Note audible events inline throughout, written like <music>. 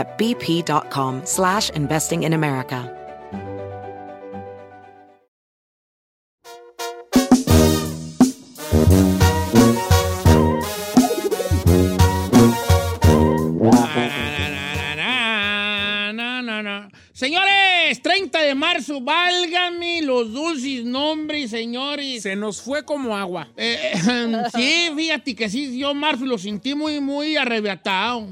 at bp.com slash investing in America. Na, na, na, na. Señores, 30 de marzo, válgame los dulces nombres, señores. Se nos fue como agua. Eh, <laughs> sí, fíjate que sí, yo marzo lo sentí muy, muy arrebatado.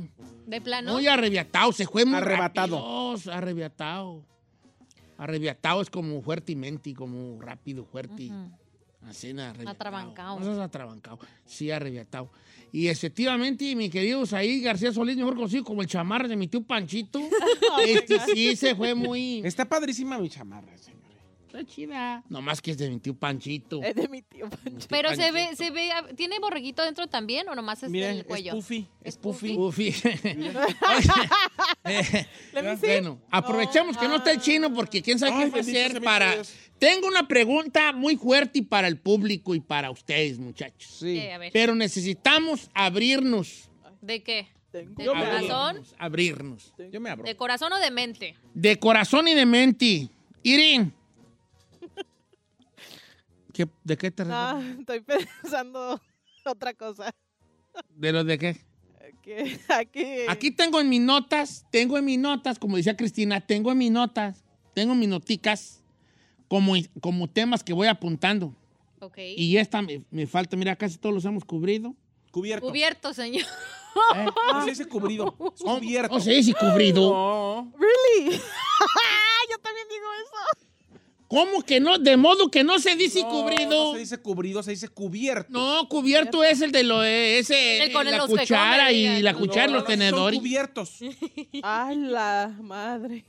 De plano. Muy arrebatado, se fue muy Arrebatado. rápido, Arrebatado. Arrebatado es como fuertemente, como rápido, fuerte. Así, arrebatado. Atrabancado. No seas atrabancado. Sí, arrebatado. Y efectivamente, mi querido ahí García Solís, mejor conocido como el chamarra de mi tío Panchito, <laughs> este sí se fue muy... Está padrísima mi chamarra, señores. Está chida. Nomás que es de mi tío Panchito. Es de mi tío Pancho. Pero se ve, se ve, ¿tiene borreguito dentro también o nomás es Miren, el es cuello? Puffy, es Puffy. Ufi. <laughs> <laughs> Eh, bueno, aprovechamos que no está el chino porque quién sabe Ay, qué va a hacer para... Dios. Tengo una pregunta muy fuerte para el público y para ustedes, muchachos. Sí. Eh, a ver. Pero necesitamos abrirnos. ¿De qué? ¿De Yo corazón? Abrirnos. abrirnos. Yo me abro. ¿De corazón o de mente? De corazón y de mente. Irin. ¿Qué- ¿De qué te No, refieres? <laughs> estoy pensando <laughs> otra cosa. ¿De lo de qué? Que <laughs> aquí. Aquí tengo en mis notas, tengo en mis notas, como decía Cristina, tengo en mis notas, tengo mis noticas como, como temas que voy apuntando. Ok. Y esta me, me falta, mira, casi todos los hemos cubrido. Cubierto. Cubierto, señor. ¿eh? No se dice cubrido. Es ¿Cómo- cubierto. cómo se dice cubrido? No. ¿Really? Yo también digo eso. ¿Cómo que no? De modo que no se dice No, cubrido. No se dice cubrido, se dice cubierto. No, cubierto es el de lo ese El con la los cuchara come, y la No, cuchara No, los no, Son tenedores. cubiertos. <laughs> Ay, la madre.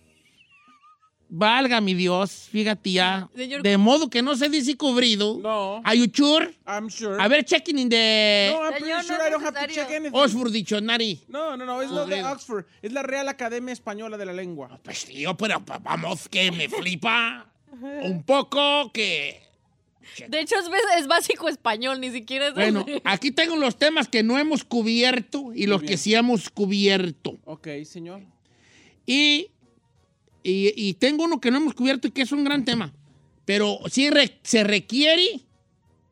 Valga mi Dios, fíjate ya. Señor- De modo que no se dice cubrido. No. Are you sure? I'm sure. A ver, checking in the No, I'm pretty Señor, no sure es I don't have to check anything. Oxford Dictionary. No, no, no, es lo de. Oxford. Es la Real Academia Española de la Lengua. Pues tío, pero pa- vamos que me flipa un poco que... De hecho, es, es básico español, ni siquiera es... Bueno, aquí tengo los temas que no hemos cubierto y los que sí hemos cubierto. Ok, señor. Y, y- y tengo uno que no hemos cubierto y que es un gran tema. Pero sí re- se requiere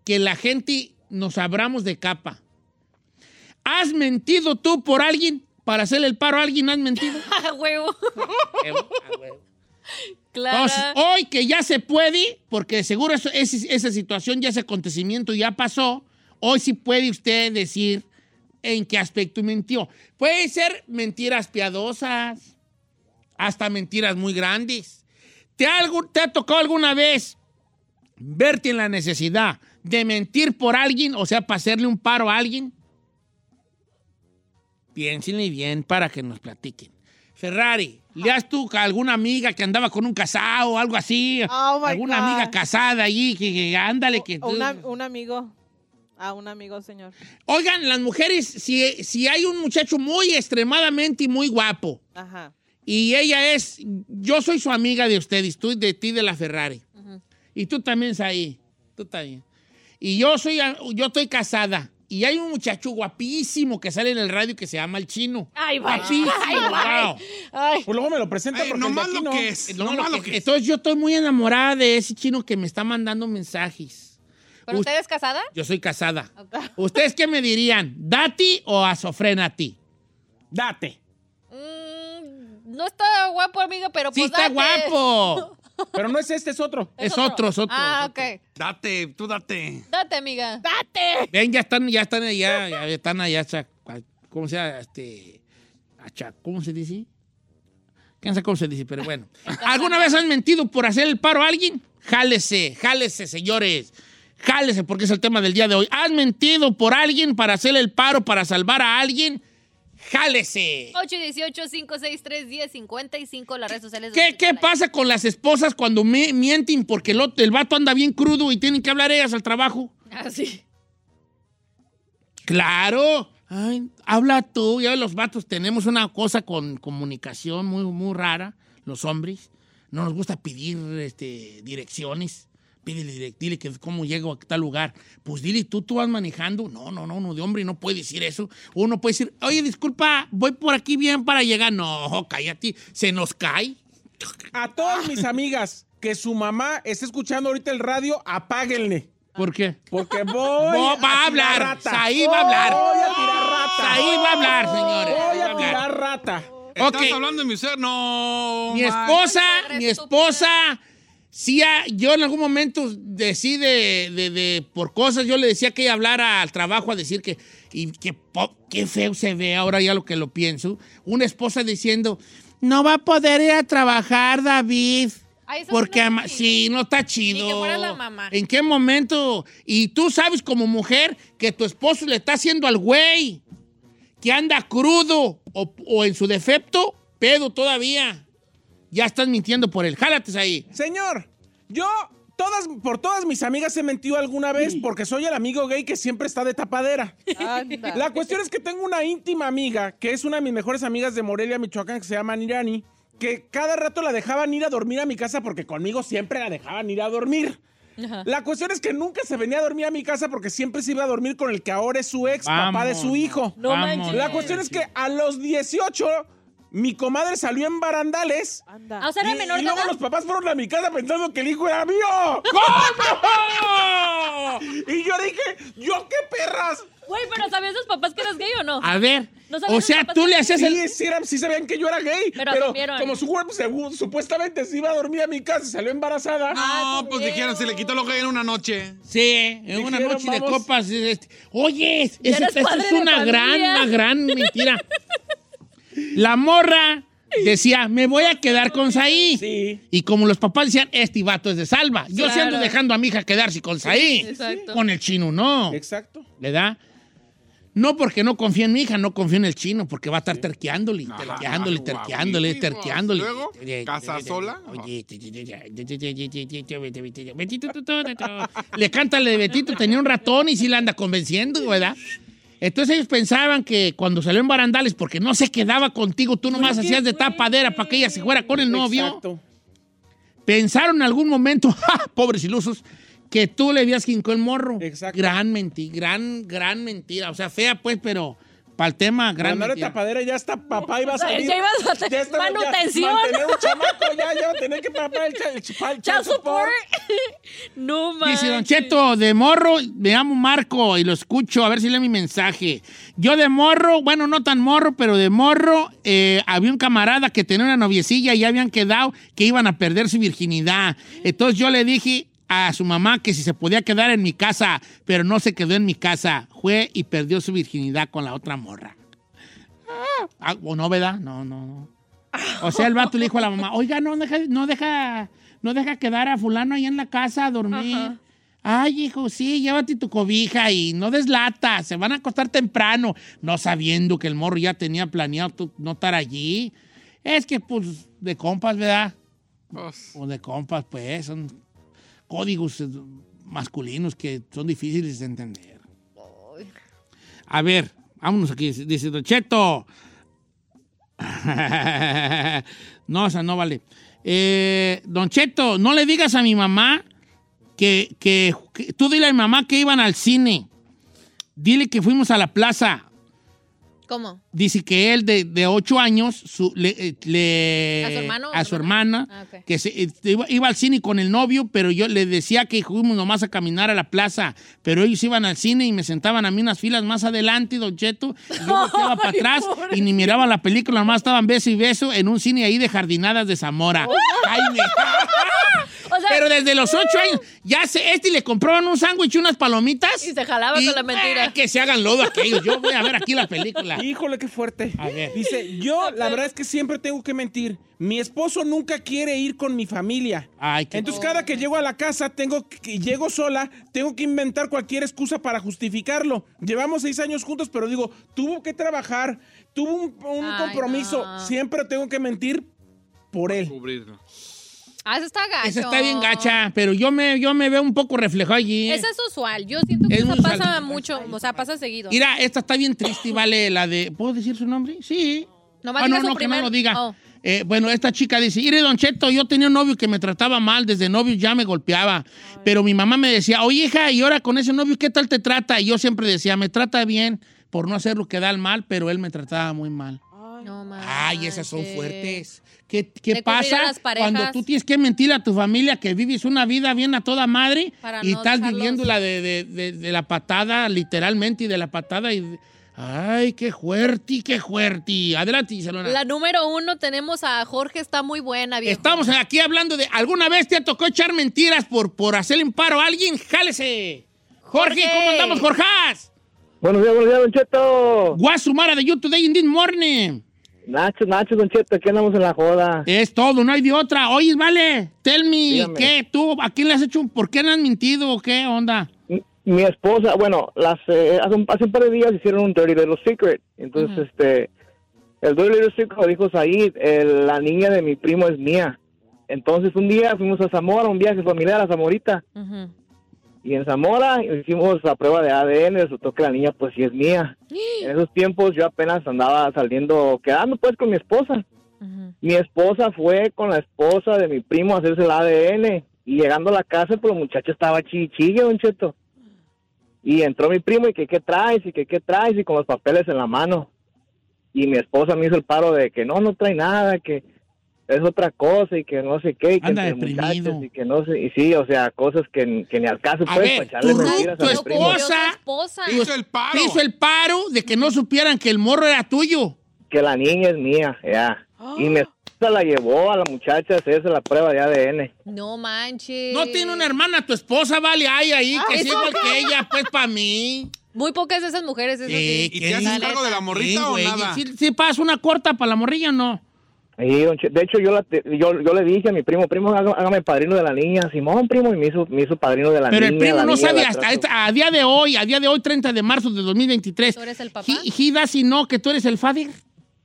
que la gente nos abramos de capa. ¿Has mentido tú por alguien? Para hacerle el paro a alguien, ¿has mentido? <laughs> ¡A huevo! <laughs> Entonces, hoy que ya se puede, porque seguro eso- ese- esa situación ya ese acontecimiento ya pasó, hoy sí puede usted decir en qué aspecto mintió. Puede ser mentiras piadosas, hasta mentiras muy grandes. ¿Te ha, algu- te ha tocado alguna vez verte en la necesidad de mentir por alguien, o sea, para hacerle un paro a alguien? Piénsenle bien para que nos platiquen. Ferrari, ¿le has tú a alguna amiga que andaba con un casado o algo así? Oh, ¿Alguna God. amiga casada allí? Que, que ándale, que... O una- un amigo. A un amigo, señor. Oigan, las mujeres, si, si hay un muchacho muy extremadamente y muy guapo, Ajá. y ella es, yo soy su amiga de ustedes, tú de ti de la Ferrari, y tú también ahí, tú también. Y yo soy, yo estoy casada, y hay un muchacho guapísimo que sale en el radio que se llama el chino. ¡Ay, va! Guapísimo, wow. ¡Ay! Pues luego me lo presenta Ay, porque el de nomás aquí lo no. que es. No, nomás lo lo que- que es. entonces yo estoy muy enamorada de ese chino que me está mandando mensajes. ¿Pero Usted- usted es casada? Yo soy casada. <laughs> ¿Ustedes qué me dirían? ¿Dati o azofrenati? Date. Mm, no está guapo, amigo, pero Sí, pues está date. guapo. <laughs> Pero no es este, es otro. Es otro, es otro. Ah, es otro. ok. Date, tú date. Date, amiga. Ven, ya están, ya están allá, ya están allá, ¿cómo se llama? Este, ¿cómo se dice? ¿Quién sabe cómo se dice? Pero bueno. <laughs> ¿Alguna vez han mentido por hacer el paro a alguien? Jálese, jálese, señores. Jálese, porque es el tema del día de hoy. ¿Has mentido por alguien para hacer el paro, para salvar a alguien? Jálese. 818-563-1055, las redes sociales. ¿Qué, qué pasa con las esposas cuando me- mienten porque el, el vato anda bien crudo y tienen que hablar ellas al trabajo? Live. Ah, sí. Claro. Ay, habla tú. Ya los vatos tenemos una cosa con comunicación muy, muy rara, los hombres. No nos gusta pedir este, direcciones. Pídele, dile que cómo llego a tal lugar. Pues dile tú, tú vas manejando. No, no, no, no, de hombre no puede decir eso. Uno puede decir, oye, disculpa, voy por aquí bien para llegar. No, cállate, se nos cae. A todas mis amigas que su mamá esté escuchando ahorita el radio, apáguenle. ¿Por qué? Porque voy No, va a tirar hablar. rata. Saí va a hablar. Voy a tirar rata. Ahí va a hablar, señores. Voy a a tirar rata. ¿Estás hablando de mi ser? No. Mi esposa, mi esposa, sí, ah, yo en algún momento decide, de, de- por cosas, yo le decía que ella hablara al trabajo a decir que, y que qué feo se ve ahora ya lo que lo pienso, una esposa diciendo, no va a poder ir a trabajar, David. Ay, sí Porque, ama- sí, no está chido. Ni que fuera la mamá. ¿En qué momento? Y tú sabes como mujer que tu esposo le está haciendo al güey, que anda crudo o, o en su defecto, pedo todavía. Ya estás mintiendo por él. Jálates ahí. Señor, yo todas, por todas mis amigas he mentido alguna vez porque soy el amigo gay que siempre está de tapadera. Anda. La cuestión es que tengo una íntima amiga, que es una de mis mejores amigas de Morelia, Michoacán, que se llama Nirani, que cada rato la dejaban ir a dormir a mi casa porque conmigo siempre la dejaban ir a dormir. La cuestión es que nunca se venía a dormir a mi casa porque siempre se iba a dormir con el que ahora es su ex, papá de su hijo. No manches. La cuestión es que a los 18 mi comadre salió en barandales. Anda. Ah, o sea, era y, menor y luego los papás fueron a mi casa pensando que el hijo era mío. ¿Cómo? <laughs> Y yo dije, ¿yo qué perras? Güey, pero ¿sabían sus papás que eras gay o no? A ver. No o sea, tú le hacías el. Sí, sí, eran- sí sabían que yo era gay. Pero como su cuerpo según- supuestamente se iba a dormir a mi casa y salió embarazada. Ah, No, pues dijeron, se le quitó lo gay en una noche. Sí, en una noche de copas. este, Oye, esa es una gran, una gran mentira. <laughs> La morra decía, me voy a quedar con Saí. Sí. Y como los papás decían, este vato es de salva. Yo sí ando Claro. dejando a mi hija quedarse con Saí. exacto. Con el chino, no. Exacto. ¿Le da? No porque no confío en mi hija, no confío en el chino, porque va a estar terqueándole, Ajá, terqueándole, terqueándole, terqueándole. Luego, ¿casa sola? Oye, le canta de Betito, tenía un ratón y sí la anda convenciendo, ¿verdad? Entonces ellos pensaban que cuando salió en barandales, porque no se quedaba contigo, tú nomás hacías de tapadera para que ella se fuera con el novio. Exacto. Pensaron en algún momento, <laughs> ¡ja! pobres ilusos, que tú le habías quincado el morro. Exacto. Gran mentira, gran, gran mentira. O sea, fea pues, pero para el tema, gran Andar de mentira. tapadera ya está papá iba a <laughs> salir. ya ibas a tener Ya estaba- ya- manutención. mantener un chamaco, ya, ya tener que pagar el, el, el Child support. <laughs> no mames. Dice Don Cheto, de morro, me llamo Marco y lo escucho, a ver si lee mi mensaje. Yo de morro, bueno, no tan morro, pero de morro, eh, había un camarada que tenía una noviecilla y ya habían quedado que iban a perder su virginidad. Entonces yo le dije a su mamá que si se podía quedar en mi casa, pero no se quedó en mi casa. Fue y perdió su virginidad con la otra morra. Ah, ¿O no, verdad? No, no, no. O sea, el vato le dijo a la mamá, oiga, no deja, no deja, no deja quedar a fulano ahí en la casa a dormir. Ajá. Ay, hijo, sí, llévate tu cobija y no deslata, se van a acostar temprano, no sabiendo que el morro ya tenía planeado no estar allí. Es que, pues, de compas, ¿verdad? Pues, O de compas, pues, son códigos eh, masculinos que son difíciles de entender. A ver, vámonos aquí. Dice Don Cheto. <laughs> no, o sea, no vale. Eh, don Cheto, no le digas a mi mamá que, que- que- Tú dile a mi mamá que iban al cine. Dile que fuimos a la plaza. ¿Cómo? Dice que él de, de ocho años su- le, eh, le- ¿A su hermano a su hermana? hermana, Ah, que se- eh, iba, iba al cine con el novio, pero yo le decía que fuimos nomás a caminar a la plaza, pero ellos iban al cine y me sentaban a mí unas filas más adelante, Don Cheto, y yo volteaba <laughs> para atrás y ni miraba la película, nomás estaban beso y beso en un cine ahí de Jardinadas de Zamora. Jaime. desde los ocho años. Ya sé, este le compraban un sándwich y unas palomitas. Y se jalaba con la mentira. eh, que se hagan lodo aquellos. Yo voy a ver aquí la película. <laughs> Híjole, qué fuerte. A ver. Dice, yo la verdad es que siempre tengo que mentir. Mi esposo nunca quiere ir con mi familia. Ay, qué Entonces cada que llego a la casa, tengo que, llego sola, tengo que inventar cualquier excusa para justificarlo. Llevamos seis años juntos, pero digo, tuvo que trabajar, tuvo un, un Ay, compromiso. no. Siempre tengo que mentir por él. Cubrirlo. Ah, eso está gacho. Esa está bien gacha, pero yo me, yo me veo un poco reflejado allí. Esa es usual. Yo siento que Es pasa usual. mucho. O sea, pasa seguido. Mira, esta está bien triste, vale, la de... ¿Puedo decir su nombre? Sí. Nomás ah, no, no, que no lo diga. Oh. Eh, bueno, esta chica dice, mire, Don Cheto, yo tenía un novio que me trataba mal, desde novio ya me golpeaba, pero mi mamá me decía, oye, hija, y ahora con ese novio, ¿qué tal te trata? Y yo siempre decía, me trata bien por no hacer lo que da el mal, pero él me trataba muy mal. Ay, esas son fuertes. ¿Qué, qué pasa cuando tú tienes que mentirle a tu familia que vives una vida bien a toda madre Para y no estás dejarlos- viviendo la de, de- de- de la patada, literalmente, y de la patada y... de- Ay, qué fuerte, qué fuerte. Adelante, Isalona. La número uno tenemos a Jorge, está muy buena, viejo. Estamos aquí hablando de. ¿Alguna vez te tocó echar mentiras por, por hacerle un paro a alguien? ¡Jálese! Jorge, Jorge. ¿cómo andamos, Jorjas? Buenos días, buenos días, Don Cheto. Guasumara de You Today in this morning. Nacho, Nacho, Don Cheto, aquí andamos en la joda. Es todo, no hay de otra. Oye, vale, tell me, Dígame. ¿qué? ¿Tú a quién le has hecho? un- ¿Por qué le has mentido o qué onda? Mi esposa, bueno, las, eh, hace, un, hace un par de días hicieron un Dirty Little Secret. Entonces, este, el Dirty Little Secret dijo Said, el- la niña de mi primo es mía. Entonces, un día fuimos a Zamora, un viaje familiar a Zamorita. Ujú. Y en Zamora hicimos la prueba de ADN, resultó que la niña pues sí es mía. <gasps> En esos tiempos yo apenas andaba saliendo, quedando pues con mi esposa. Mi esposa fue con la esposa de mi primo a hacerse el ADN. Y llegando a la casa, pues el muchacho estaba chichille, don Cheto. Y entró mi primo y que qué traes, y que qué traes, y con los papeles en la mano. Y mi esposa me hizo el paro de que no, no trae nada, que es otra cosa, y que no sé qué, y que Anda muchachos, y que no sé, y sí, o sea, cosas que, que ni al caso, A pues, ver, para echarle tu mentiras tu a esposa- esposa. Hizo el paro. Te hizo el paro de que no supieran que el morro era tuyo. Que la niña es mía, ya. Y mi esposa la llevó a la muchacha a hacerse la prueba de ADN. No manches. No tiene una hermana tu esposa, vale, ay, ahí, que sí, ¿eso igual que ella, pues, para mí. Muy pocas de esas mujeres, eso sí. ¿Y te haces cargo de la morrita o güey, nada? ¿Sí, sí pasa una corta para la morrilla o no? Che- de hecho yo, la yo yo le dije a mi primo, primo, hágame, padrino de la niña. Simón, primo, y me hizo, me hizo padrino de la Pero niña. el primo no niña sabe hasta a día de hoy, a día de hoy, 30 de marzo de 2023. ¿Tú eres el papá? He, he does he know que tú eres el father.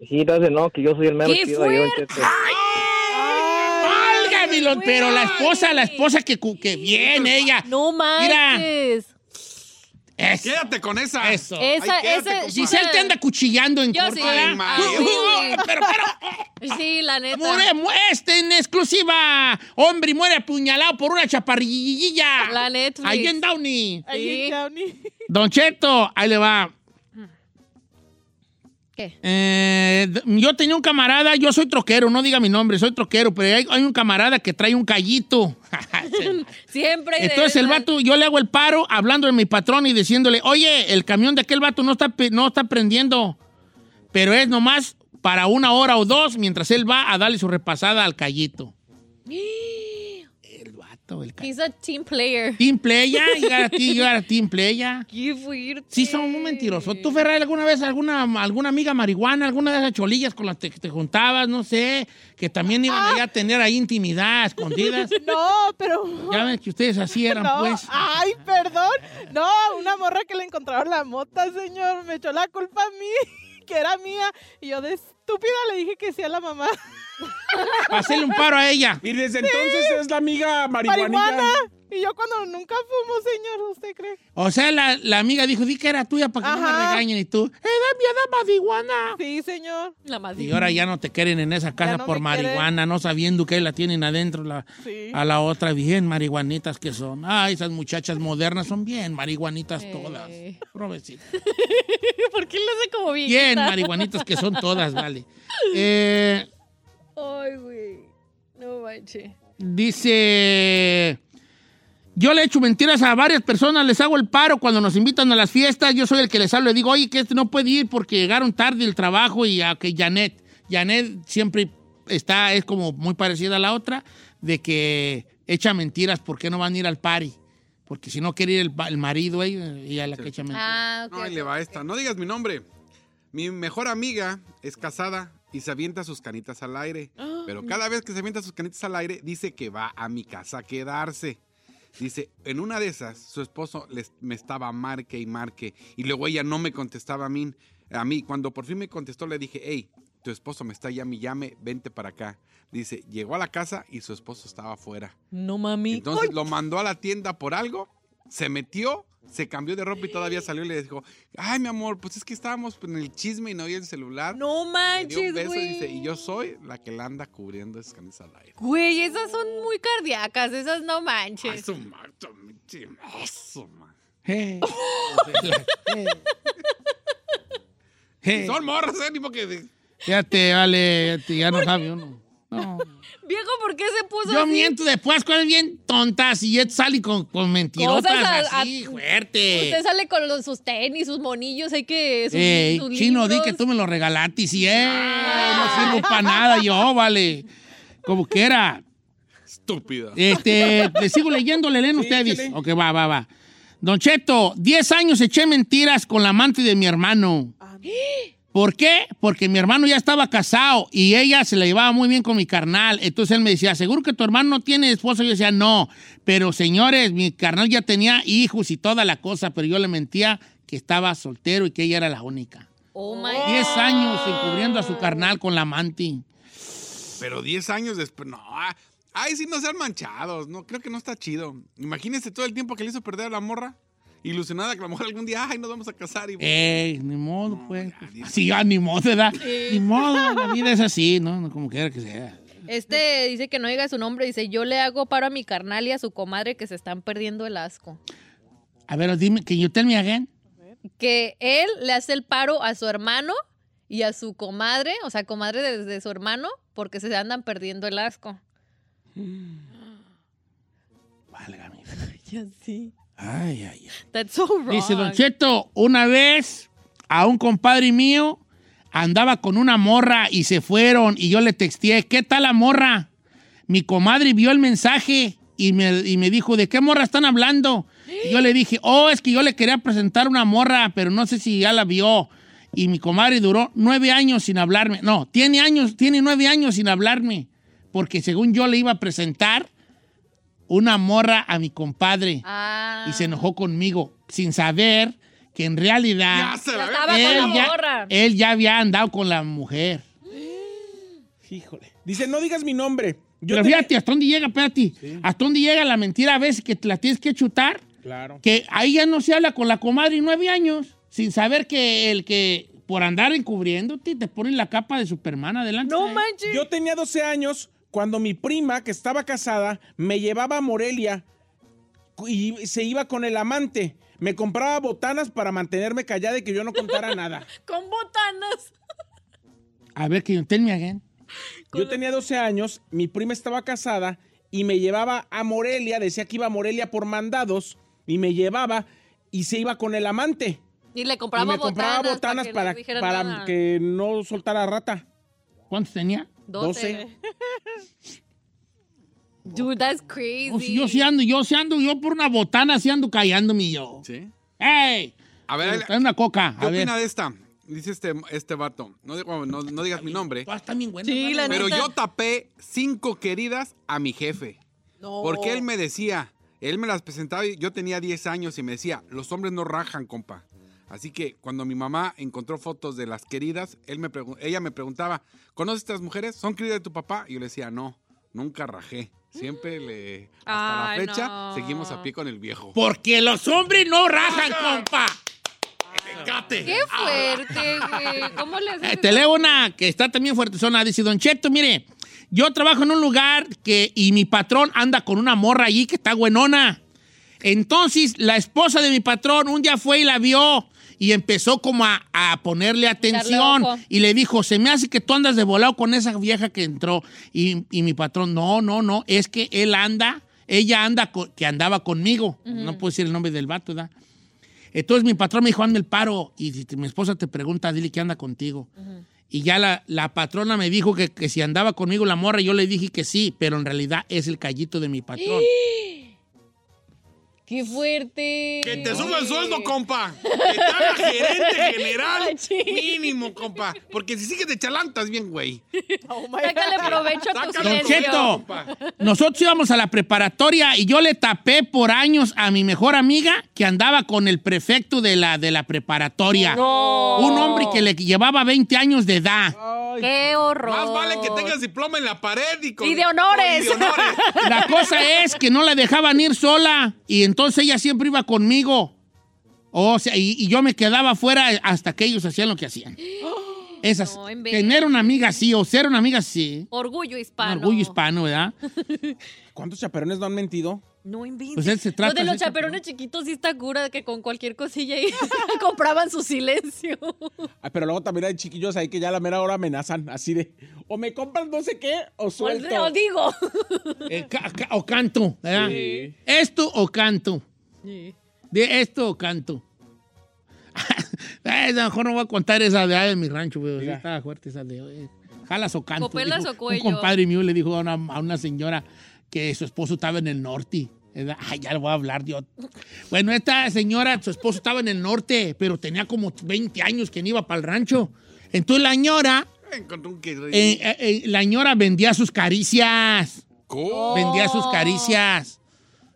Sí, entonces no, que yo soy el mero ¡Qué chido! Cheto. ¡Válgame, Pero la esposa, la esposa que, que bien, ella. No Mira. Eso. Quédate con esa. Eso. Esa, Ay, quédate, esa. Giselle te anda cuchillando en Yo corto, sí. Ay, Mario. Uh, uh, pero, pero, Sí, la neta. muere, mu- este en exclusiva. Hombre muere apuñalado por una chaparrillilla. La Netflix. Ahí en Downey. Ay, Sí. Downey. Don Cheto, ahí le va. ¿Qué? Eh, yo tenía un camarada, yo soy troquero, no diga mi nombre, soy troquero, pero hay, hay un camarada que trae un callito. <laughs> <laughs> Siempre. Entonces el vato, yo le hago el paro hablando de mi patrón y diciéndole, oye, el camión de aquel vato no está, no está prendiendo, pero es nomás para una hora o dos mientras él va a darle su repasada al callito. <gasps> El. He's a team player. Team playa, you you gotta team playa. Qué fuerte. Sí, son muy mentirosos. ¿Tú, Ferrari, alguna vez alguna, alguna amiga marihuana, alguna de esas cholillas con las que te juntabas, no sé, que también iban allá a tener ahí intimidad, escondidas? <laughs> No, pero. Ya ven que ustedes así eran, <laughs> No, pues. ay, perdón. No, una morra que le encontraron la mota, señor. Me echó la culpa a mí, <laughs> que era mía. Y yo de estúpida le dije que sí a la mamá. <laughs> Hacerle un paro a ella. Y desde entonces es la amiga. Marihuana. Y yo cuando nunca fumo, señor, ¿usted cree? O sea, la, la amiga dijo, di que era tuya para que no me regañen. Y tú, ¡eh, da miedo marihuana! Sí, señor. La más Y ahora ya no te quieren en esa casa no por quieren. marihuana, no sabiendo que la tienen adentro la, Sí. a la otra. Bien marihuanitas que son. Ay, esas muchachas modernas son bien marihuanitas todas. Provecito. <laughs> ¿Por qué le hace como bien? Bien marihuanitas que son todas, vale. <laughs> Eh, Ay, güey. No manches. Dice, yo le echo mentiras a varias personas, les hago el paro cuando nos invitan a las fiestas, yo soy el que les hablo, le digo, oye, que este no puede ir porque llegaron tarde el trabajo y a que Janet, Janet siempre está, es como muy parecida a la otra, de que echa mentiras, ¿por qué no van a ir al party? Porque si no quiere ir el, el marido, ella, ella es la que echa mentiras. Ah, ok. No, ahí le va esta. No digas mi nombre. Mi mejor amiga es casada y se avienta sus canitas al aire. Pero cada vez que se avienta sus canitas al aire, dice que va a mi casa a quedarse. Dice, en una de esas, su esposo les- me estaba marque y marque. Y luego ella no me contestaba a mí. A mí, cuando por fin me contestó, le dije, hey, tu esposo me está llame llame, vente para acá. Dice, llegó a la casa y su esposo estaba afuera. No mami. Entonces lo mandó a la tienda por algo, se metió, se cambió de ropa y todavía salió y le dijo, ay, mi amor, pues es que estábamos en el chisme y no había el celular. No Le dio un manches, beso y dice, güey. y yo soy la que la anda cubriendo esas camisas al aire. Güey, esas son muy cardíacas, esas no Ay, manches. su macho, mi man. Eh. <laughs> Eh. Son morras, ¿eh? Ni porque... Fíjate, vale, fíjate, ya no sabe uno. No. Viejo, ¿por qué se puso Yo así? miento después cosas bien tontas y él sale con, con mentirotas a- así, a- fuerte. Usted sale con los- sus tenis, sus monillos, hay que... Sus, Ey, sus chino, di que tú me lo regalaste. Sí, eh, no sirvo para nada yo, vale. Como quiera. Estúpida. Este, le sigo leyendo, le leen Sí, ustedes. échale. Ok, va, va, va. Don Cheto, 10 años eché mentiras con la amante de mi hermano. ¿Por qué? Porque mi hermano ya estaba casado y ella se la llevaba muy bien con mi carnal. Entonces él me decía, ¿seguro que tu hermano no tiene esposa? Yo decía, no. Pero señores, mi carnal ya tenía hijos y toda la cosa, pero yo le mentía que estaba soltero y que ella era la única. Oh, my 10 años encubriendo a su carnal con la amante. Pero 10 años después, no. Ay, sí, no sean manchados. No, creo que no está chido. Imagínense todo el tiempo que le hizo perder a la morra. Ilusionada que a lo mejor algún día, ay, nos vamos a casar. Y... Ey, ni modo, No, pues. ya, Sí, ya, ni modo, ¿verdad? Ni modo, la vida es así, ¿no? No Como quiera que sea. Este dice que no diga su nombre, dice, yo le hago paro a mi carnal y a su comadre que se están perdiendo el asco. A ver, dime, que you tell me again? Que él le hace el paro a su hermano y a su comadre, o sea, comadre de, de su hermano, porque se andan perdiendo el asco. <gasps> Válgame. <laughs> Ya sí. Ay, ay, ay. That's so wrong. Dice Don Cheto, una vez a un compadre mío andaba con una morra y se fueron y yo le texteé, ¿qué tal la morra? Mi comadre vio el mensaje y me, y me dijo, ¿de qué morra están hablando? Y yo le dije, oh, es que yo le quería presentar una morra, pero no sé si ya la vio. Y mi comadre duró nueve años sin hablarme. No, tiene años, tiene nueve años sin hablarme. Porque según yo le iba a presentar una morra a mi compadre Ah. y se enojó conmigo sin saber que en realidad Ya se Ya la estaba con él la ya, morra. él ya había andado con la mujer. Híjole. Dice, no digas mi nombre. Yo Pero tenía- fíjate, ¿hasta dónde llega, espérate? ¿Hasta dónde llega la mentira a veces que te la tienes que chutar? Claro. Que ahí ya no se habla con la comadre y nueve años, sin saber que el que por andar encubriéndote te ponen la capa de Superman adelante. No manches. Yo tenía 12 años cuando mi prima, que estaba casada, me llevaba a Morelia y se iba con el amante. Me compraba botanas para mantenerme callada y que yo no contara <laughs> nada. Con botanas. A ver, que tell me again. Yo tenía 12 años, mi prima estaba casada y me llevaba a Morelia, decía que iba a Morelia por mandados y me llevaba y se iba con el amante. Y le Y compraba me compraba botanas, botanas que no para, para que no soltara rata. ¿Cuántos tenía? Doce. <laughs> Dude, that's crazy. Oh, si yo sí ando, yo sí ando, yo por una botana sí ando callándome yo. ¿Sí? ¡Ey! A ver, Trae una coca. ¿qué A ver. opina de esta? Dice este, este vato. No, digo- no, no digas mi nombre. Bien buenas, Sí, Pero neta. yo tapé cinco queridas a mi jefe. Porque él me decía, él me las presentaba y yo tenía 10 años y me decía, los hombres no rajan, compa. Así que cuando mi mamá encontró fotos de las queridas, él me ella me preguntaba, ¿conoces estas mujeres? ¿Son queridas de tu papá? Y yo le decía, no, nunca rajé. Siempre le... Hasta Ay, la fecha no. seguimos a pie con el viejo. Porque los hombres no rajan, compa. Qué fuerte, güey. ¿Cómo le haces Eh, te leo una que está también fuertezona. Dice, Don Cheto, mire, yo trabajo en un lugar que, y mi patrón anda con una morra allí que está buenona. Entonces, la esposa de mi patrón un día fue y la vio y empezó como a, a ponerle atención. Y le dijo, se me hace que tú andas de volado con esa vieja que entró. Y, y mi patrón, no, no, no, es que él anda, ella anda, que andaba conmigo. No puedo decir el nombre del vato, ¿verdad? Entonces mi patrón me dijo, hazme el paro. Y si mi esposa te pregunta, dile que anda contigo. Y ya la, la patrona me dijo que, que si andaba conmigo la morra, yo le dije que sí, pero en realidad es el callito de mi patrón. <gasps> <gasps> ¡Qué fuerte! Que te suba el sueldo, compa. Que te haga gerente <laughs> general. Mínimo, compa. Porque si sigues de chalantas, bien, güey. Oh Sácale God. provecho a tu Don. Cheto, nosotros íbamos a la preparatoria y yo le tapé por años a mi mejor amiga que andaba con el prefecto de la, de la preparatoria. No. Un hombre que le llevaba 20 años de edad. Ay, ¡Qué horror! Más vale que tengas diploma en la pared y con. Y de honores. y de honores. La cosa es que no la dejaban ir sola y entonces ella siempre iba conmigo. O sea, y, y yo me quedaba afuera hasta que ellos hacían lo que hacían. <gasps> Esas, No, tener una amiga así o ser una amiga así. Orgullo hispano. orgullo hispano, ¿verdad? <laughs> ¿Cuántos chaperones no han mentido? No inventes. Pues él se trata Los de los chaperones chiquitos sí está cura de que con cualquier cosilla ahí <laughs> compraban su silencio. Ah, pero luego también hay chiquillos ahí que ya a la mera hora amenazan, así de, o me compran no sé qué, o suelto. os digo. Eh, ca- ca- o canto, ¿verdad? Sí. Esto o canto. De esto o canto. <laughs> Eh, a lo mejor no voy a contar esa de, de mi rancho, güey. Sí. Estaba fuerte esa de. eh, jalas o canto. ¿Copelas dijo. o cuello? Un compadre mío le dijo a una, a una señora que su esposo estaba en el norte. Ay, ya le voy a hablar, Dios. Bueno, esta señora, su esposo estaba en el norte, pero tenía como 20 años que no iba para el rancho. Entonces la señora, eh, eh, eh, la señora vendía sus caricias. ¿Cómo? Vendía sus caricias.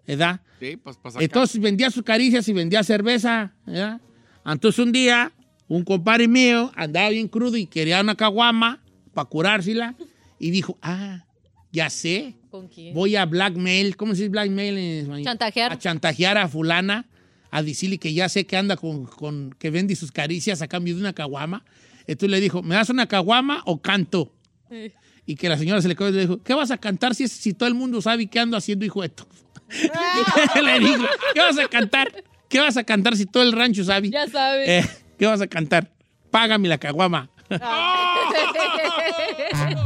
¿Verdad? Sí, pues pasa acá. Entonces vendía sus caricias y vendía cerveza. ¿verdad? Entonces un día, un compadre mío andaba bien crudo y quería una caguama para curársela. Y dijo, ah, ya sé, ¿Con quién? voy a blackmail. ¿Cómo se dice blackmail en español? Chantajear. A chantajear a fulana, a decirle que ya sé que anda con, con- que vende sus caricias a cambio de una caguama. Entonces le dijo, ¿me das una caguama o canto? Eh. Y que la señora se le quedó y le dijo, ¿qué vas a cantar si, si todo el mundo sabe qué ando haciendo, hijo de tu-?" <laughs> le dijo, ¿qué vas a cantar? ¿Qué vas a cantar si todo el rancho sabe? Ya sabes. Eh, ¿Qué vas a cantar? Págame la caguama. Don <laughs>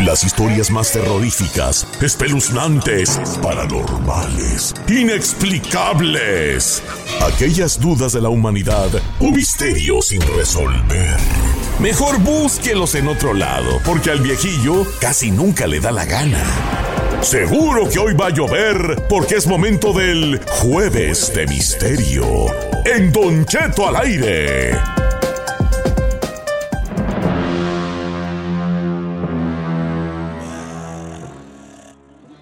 Las historias más terroríficas, espeluznantes, paranormales, inexplicables. Aquellas dudas de la humanidad o misterios sin resolver. Mejor búsquelos en otro lado, porque al viejillo casi nunca le da la gana. Seguro que hoy va a llover, porque es momento del Jueves de Misterio. En Don Cheto al aire.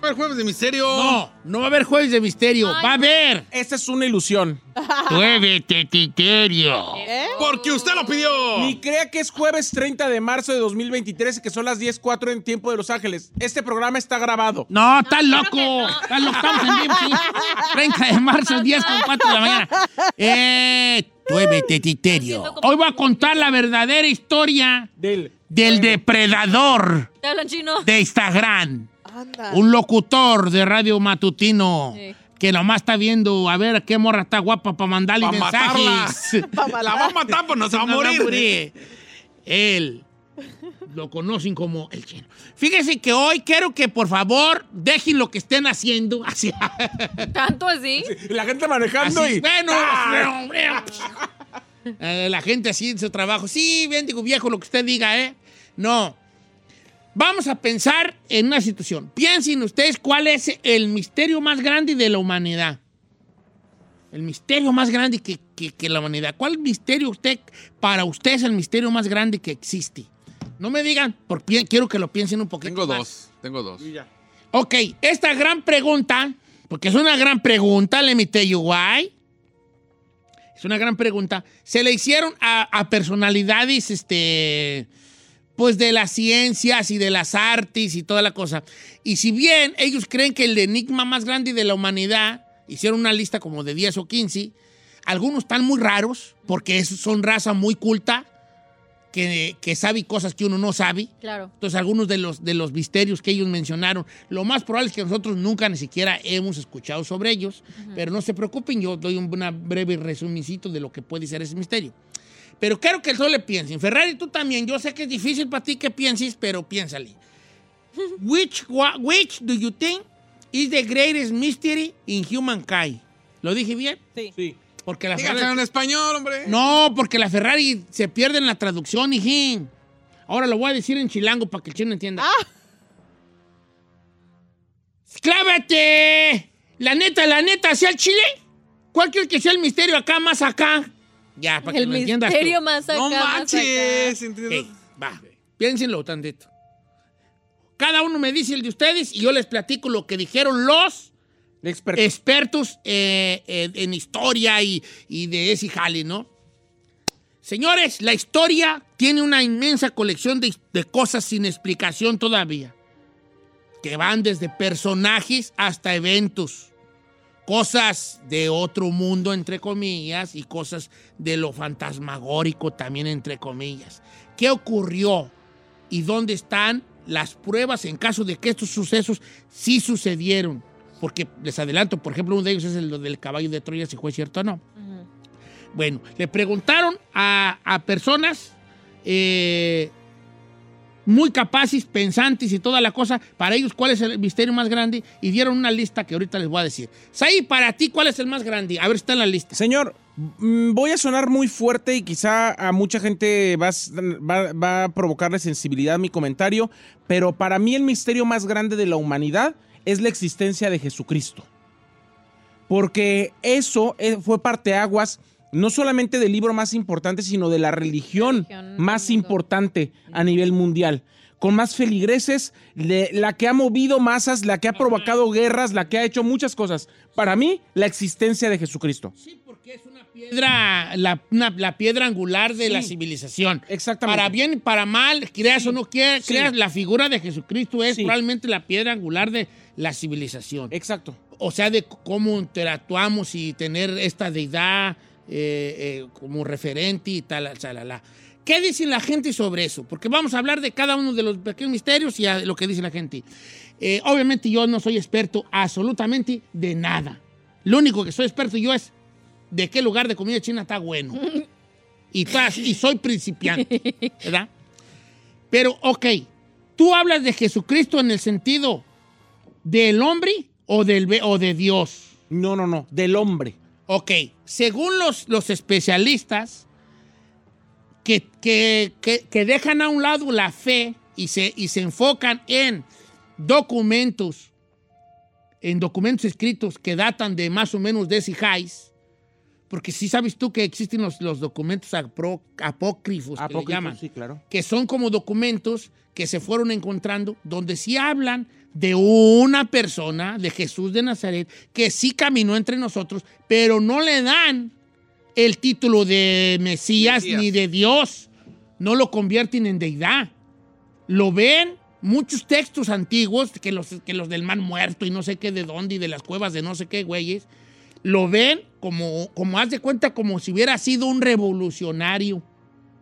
Haber jueves de misterio. No, no va a haber jueves de misterio. Ay, va a haber. Esta es una ilusión. <laughs> Jueves de misterio. ¿Eh? Porque usted lo pidió. Ni crea que es jueves 30 de marzo de 2023 y que son las 10.04 en tiempo de Los Ángeles. Este programa está grabado. No, estás claro loco. no. Estás loco. Estamos en vivo, sí. <laughs> 30 de marzo, 10 con 4 de la mañana. Eh, jueves de misterio. Hoy voy a contar la verdadera historia Del. del depredador de Instagram. Anda. Un locutor de radio matutino Sí. que nomás está viendo a ver qué morra está guapa para mandarle Pa' matarla. mensajes. La va a matar, pues no se va a <laughs> No, no, morir. morir. Él lo conocen como el chino. Fíjense que hoy quiero que por favor dejen lo que estén haciendo. <laughs> Así, ¿Tanto así? La gente manejando así, y. bueno, ¡Ah! Eh, la gente así en su trabajo. Sí, bien, digo, viejo, lo que usted diga, ¿eh? No. Vamos a pensar en una situación. Piensen ustedes cuál es el misterio más grande de la humanidad. El misterio más grande que, que- que la humanidad. ¿Cuál misterio usted, para usted es el misterio más grande que existe? No me digan, porque quiero que lo piensen un poquito Tengo más. dos, tengo dos. Ok, esta gran pregunta, porque es una gran pregunta, let me tell you why. Es una gran pregunta. Se le hicieron a, a personalidades, este, pues de las ciencias y de las artes y toda la cosa. Y si bien ellos creen que el enigma más grande de la humanidad, hicieron una lista como de 10 o 15, algunos están muy raros, porque son raza muy culta, que, que sabe cosas que uno no sabe. Claro. Entonces, algunos de los, de los misterios que ellos mencionaron, lo más probable es que nosotros nunca ni siquiera hemos escuchado sobre ellos, pero no se preocupen, yo doy un una breve resumicito de lo que puede ser ese misterio. Pero quiero que solo le piensen. Ferrari, tú también, yo sé que es difícil para ti que pienses, pero piénsale. <laughs> which, which do you think is the greatest mystery in humankind? ¿Lo dije bien? Sí. Sí. Porque la Ferrari... en español, hombre. No, porque la Ferrari se pierde en la traducción, hijín. Ahora lo voy a decir en chilango para que el chino entienda. Ah. ¡Clávate! La neta, la neta, ¿sea el chile? ¿Cuál crees que sea el misterio acá, más acá? Ya, para que El lo entiendas tú. misterio más acá, No acá. manches. ¿entiendes? Ok, va, piénsenlo tantito. Cada uno me dice el de ustedes y yo les platico lo que dijeron los Experto. expertos eh, eh, en historia y, y de ese jale, ¿no? Señores, la historia tiene una inmensa colección de, de cosas sin explicación todavía, que van desde personajes hasta eventos, cosas de otro mundo, entre comillas, y cosas de lo fantasmagórico también, entre comillas. ¿Qué ocurrió y dónde están las pruebas en caso de que estos sucesos sí sucedieron? Porque les adelanto, por ejemplo, uno de ellos es el del caballo de Troya, si fue cierto o no. Bueno, le preguntaron a, a personas eh, muy capaces, pensantes y toda la cosa, para ellos cuál es el misterio más grande, y dieron una lista que ahorita les voy a decir. Saí, para ti, ¿cuál es el más grande? A ver, está en la lista. Señor, mm, voy a sonar muy fuerte y quizá a mucha gente va, a va- va a provocarle sensibilidad mi comentario, pero para mí el misterio más grande de la humanidad es la existencia de Jesucristo. Porque eso eh, fue parteaguas no solamente del libro más importante, sino de la religión, Religión más importante a nivel mundial. Con más feligreses, le- la que ha movido masas, la que ha provocado guerras, la que ha hecho muchas cosas. Para mí, la existencia de Jesucristo. Sí, porque es una piedra, la, una- la piedra angular de la civilización. Exactamente. Para bien y para mal, creas o no quieras, Sí. creas, la figura de Jesucristo es Sí. probablemente la piedra angular de la civilización. Exacto. o sea, de cómo interactuamos y tener esta deidad eh, eh, como referente y tal, chalala. ¿Qué dice la gente sobre eso? Porque vamos a hablar de cada uno de los pequeños misterios y a lo que dice la gente. Eh, obviamente yo no soy experto absolutamente de nada. Lo único que soy experto yo es de qué lugar de comida china está bueno. Y, tas- y soy principiante, ¿verdad? Pero, ok, tú hablas de Jesucristo en el sentido del hombre o, del, o de Dios. No, no, no. Del hombre. Ok, según los, los especialistas que, que- que- que dejan a un lado la fe y se, y se enfocan en documentos, en documentos escritos que datan de más o menos de Sijais, Porque sí sabes tú que existen los, los documentos apro- apócrifos, que le llaman, sí, claro. que son como documentos que se fueron encontrando donde sí hablan de una persona, de Jesús de Nazaret, que sí caminó entre nosotros, pero no le dan el título de Mesías, Mesías. ni de Dios. No lo convierten en deidad. Lo ven muchos textos antiguos, que los, que los del mar muerto y no sé qué de dónde y de las cuevas de no sé qué güeyes, lo ven como, como haz de cuenta, como si hubiera sido un revolucionario,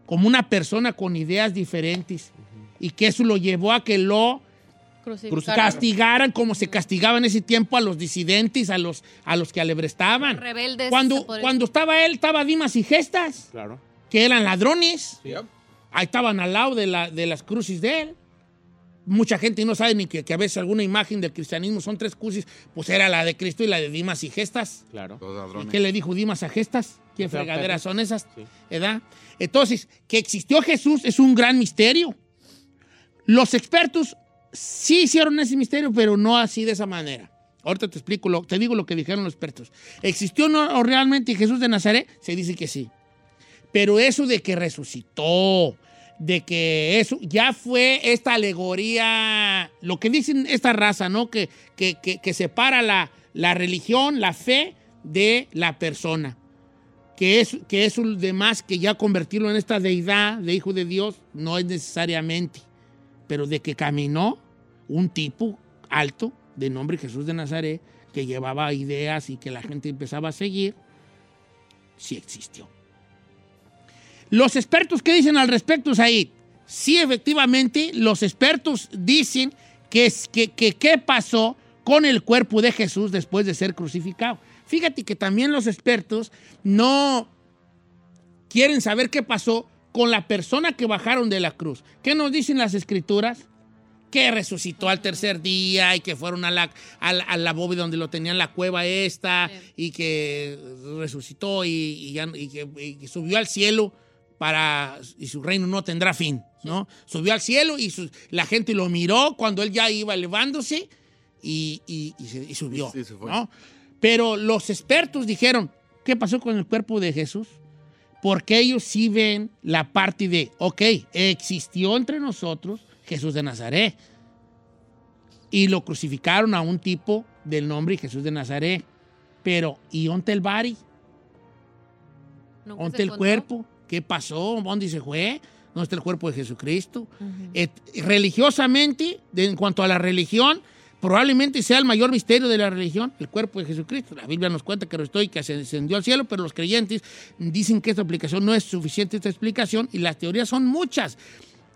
como una persona con ideas diferentes. Y que eso lo llevó a que lo Crucificaron. castigaran como se castigaba en ese tiempo a los disidentes, a los, a los que alebrestaban. Rebeldes. Cuando, podría cuando estaba él, estaba Dimas y Gestas, Claro. que eran ladrones. Yep. Ahí estaban al lado de, la, de las crucis de él. Mucha gente no sabe ni que, que a veces alguna imagen del cristianismo son tres crucis, pues era la de Cristo y la de Dimas y Gestas. Claro. ¿Y qué le dijo Dimas a Gestas? ¿Qué sea, fregaderas son esas? Sí. ¿Verdad? Entonces, que existió Jesús es un gran misterio. Los expertos sí hicieron ese misterio, pero no así de esa manera. Ahorita te explico, lo, te digo lo que dijeron los expertos. ¿Existió o realmente Jesús de Nazaret? Se dice que sí. Pero eso de que resucitó, de que eso ya fue esta alegoría, lo que dicen esta raza, ¿no? Que, que, que, que separa la, la religión, la fe de la persona. Que es, que es un demás que ya convertirlo en esta deidad de hijo de Dios no es necesariamente. Pero de que caminó un tipo alto de nombre Jesús de Nazaret que llevaba ideas y que la gente empezaba a seguir, sí existió. Los expertos, ¿qué dicen al respecto, Said? Sí, efectivamente, los expertos dicen que, es- que, que qué pasó con el cuerpo de Jesús después de ser crucificado. Fíjate que también los expertos no quieren saber qué pasó con la persona que bajaron de la cruz. ¿Qué nos dicen las escrituras? Que resucitó al tercer día y que fueron a la, a la, a la bóveda donde lo tenían la cueva esta y que resucitó y, y ya- y que, y que subió al cielo para y su reino no tendrá fin, ¿no? Subió al cielo y su- la gente lo miró cuando él ya iba elevándose y, y- y se- y subió, se. ¿no? Pero los expertos dijeron, ¿qué pasó con el cuerpo de Jesús? Porque ellos sí ven la parte de, ok, existió entre nosotros Jesús de Nazaret. Y lo crucificaron a un tipo del nombre Jesús de Nazaret. Pero, ¿y dónde el bari? ¿Dónde el cuerpo? ¿Qué pasó? ¿Dónde se fue? ¿Dónde está el cuerpo de Jesucristo? Et- religiosamente, en cuanto a la religión, probablemente sea el mayor misterio de la religión, el cuerpo de Jesucristo. La Biblia nos cuenta que resucitó y que ascendió al cielo, pero los creyentes dicen que esta explicación no es suficiente, esta explicación, y las teorías son muchas,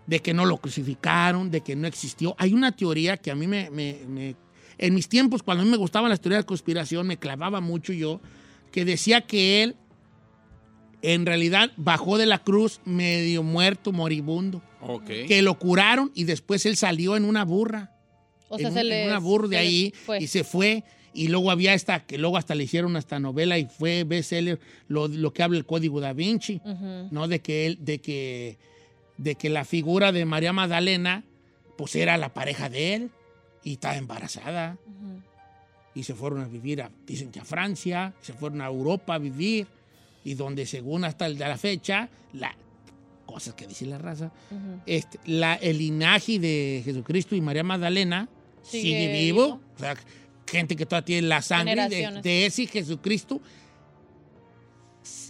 de que no lo crucificaron, de que no existió. Hay una teoría que a mí me... me- me- en mis tiempos, cuando a mí me gustaban las teorías de conspiración, me clavaba mucho yo, que decía que él en realidad bajó de la cruz medio muerto, moribundo. Que lo curaron y después él salió en una burra. O sea, en, se un- en les- una les ahí y se fue. Y luego había esta, que luego hasta le hicieron esta novela y fue bestseller lo, lo que habla el Código da Vinci, Ujú. ¿no? De que él, de que, de que la figura de María Magdalena, pues era la pareja de él y estaba embarazada Ujú. y se fueron a vivir, a- dicen que a Francia, se fueron a Europa a vivir, y donde según hasta el de la fecha, la, cosas que dice la raza, Ujú. este, la, el linaje de Jesucristo y María Magdalena sigue, Sigue vivo. vivo. O sea, gente que todavía tiene la sangre de, de ese Jesucristo,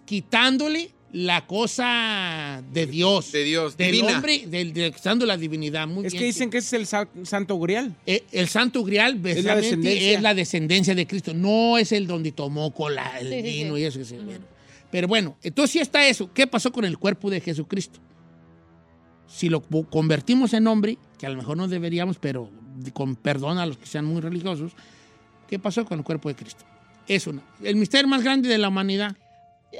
quitándole la cosa de Dios. De Dios, Del divina. hombre, del, del- quitando la divinidad. Muy Es bien, que dicen que es el sa- santo grial. eh, el Santo Grial precisamente, es, descendencia. la descendencia de Cristo, no es el donde tomó cola, el Sí, vino sí. y eso. que se- bueno. Pero bueno, entonces sí está eso. ¿Qué pasó con el cuerpo de Jesucristo? Si lo convertimos en hombre, que a lo mejor no deberíamos, pero de- con perdón a los que sean muy religiosos, ¿qué pasó con el cuerpo de Cristo? Es una, el misterio más grande de la humanidad.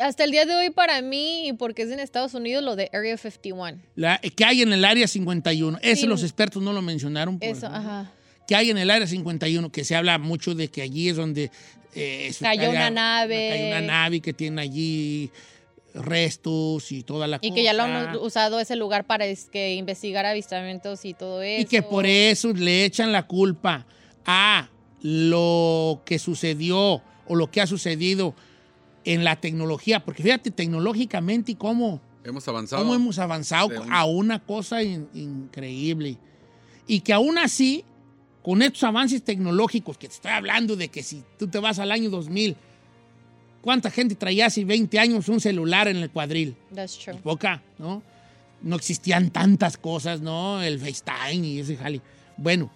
Hasta el día de hoy para mí, y porque es en Estados Unidos, lo de Area 51. La- que hay en el área 51. Eso Sí. los expertos no lo mencionaron. por Eso, ejemplo. ajá. que hay en el área 51, que se habla mucho de que allí es donde... eh, Cayó una nave. Cayó una nave que tiene allí restos y toda la Y que ya lo cosa. han usado ese lugar para es que investigar avistamientos y todo eso. Y que por eso le echan la culpa a lo que sucedió o lo que ha sucedido en la tecnología, porque fíjate tecnológicamente y cómo, Hemos avanzado. cómo hemos avanzado a una cosa in- increíble. Y que aún así, con estos avances tecnológicos, que te estoy hablando de que si tú te vas al año 2000, ¿cuánta gente traía hace 20 años un celular en el cuadril? That's true. poca, ¿no? No existían tantas cosas, ¿no? El FaceTime y ese jali. Bueno,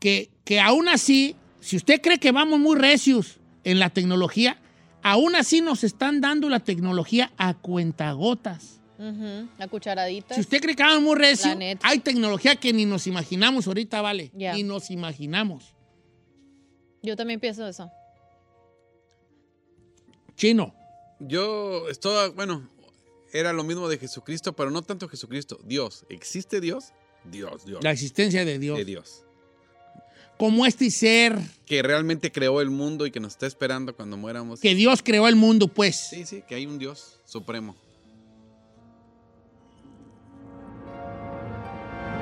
que, que aún así, si usted cree que vamos muy recios en la tecnología, aún así nos están dando la tecnología a cuentagotas. Ujú, La cucharadita. Si usted cree que vamos muy recios, hay tecnología que ni nos imaginamos ahorita, ¿vale? Ya. Ni nos imaginamos. Yo también pienso eso. Chino. Yo estoy, bueno, era lo mismo de Jesucristo, pero no tanto Jesucristo. Dios. ¿Existe Dios? Dios, Dios. La existencia de Dios. De Dios. Como este ser Que realmente creó el mundo y que nos está esperando cuando muéramos. que Dios creó el mundo, pues. Sí, sí, que hay un Dios supremo.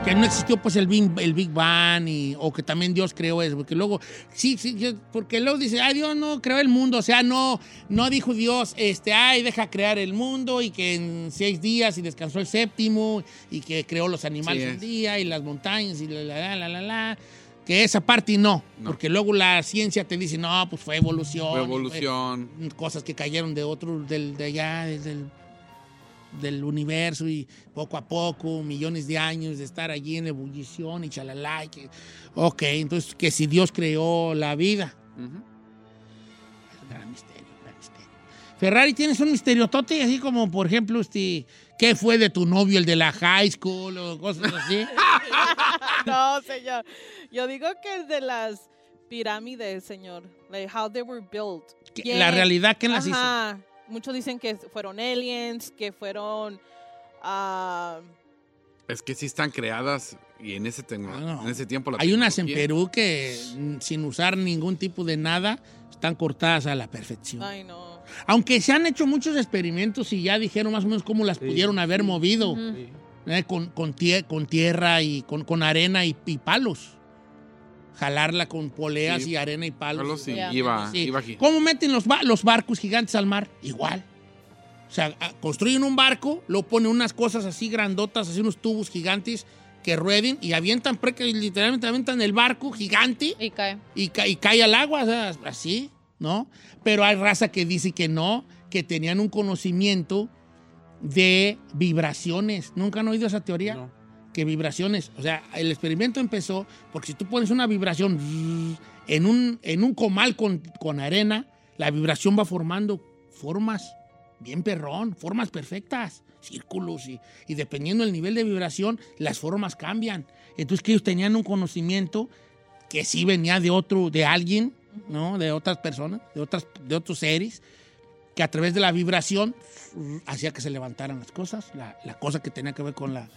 Que no existió pues el Big, el Big Bang y, o que también Dios creó eso, porque luego, sí, sí, porque luego dice, ay, Dios no creó el mundo, o sea, no, no dijo Dios, este, ay, deja crear el mundo y que en seis días y descansó el séptimo y que creó los animales Sí un día y las montañas y la, la, la, la, la, la, que esa parte no, No. porque luego la ciencia te dice, no, pues fue evolución. Fue y fue evolución. cosas que cayeron de otro, del, de allá, desde el del universo y poco a poco, millones de años de estar allí en ebullición y chalala. y que, ok, entonces que si Dios creó la vida. Ujú. Gran misterio, gran misterio. Ferrari, ¿tienes un misterio tote? Así como, por ejemplo, este, ¿qué fue de tu novio, el de la high school o cosas así? <laughs> no, señor. Yo digo que el de las pirámides, señor. Like how they were built. La realidad, ¿quién las hizo? Muchos dicen que fueron aliens, que fueron... ah, Es que sí están creadas y en ese, Bueno, en ese tiempo la Hay unas en Perú que sin usar ningún tipo de nada están cortadas a la perfección. ay, no. Aunque se han hecho muchos experimentos y ya dijeron más o menos cómo las pudieron haber movido. ¿eh? con, con, tie- con tierra y con, con arena y, y palos. Jalarla con poleas Sí. y arena y palos. Solo sí, Ya. iba, Sí. iba aquí. ¿Cómo meten los, ba- los barcos gigantes al mar? Igual. O sea, a- construyen un barco, lo ponen unas cosas así grandotas, así unos tubos gigantes que rueden y avientan, literalmente avientan el barco gigante Y cae. y, ca- y cae al agua, o sea, así, ¿no? Pero hay raza que dice que no, que tenían un conocimiento de vibraciones. ¿Nunca han oído esa teoría? No. Que vibraciones, o sea, el experimento empezó porque si tú pones una vibración en un, en un comal con, con arena, la vibración va formando formas, bien perrón, formas perfectas, círculos y, y dependiendo del nivel de vibración, las formas cambian. Entonces que ellos tenían un conocimiento que sí venía de otro, de alguien, ¿no? De otras personas, de, otras, de otros seres, que a través de la vibración hacía que se levantaran las cosas, la, la cosa que tenía que ver con la,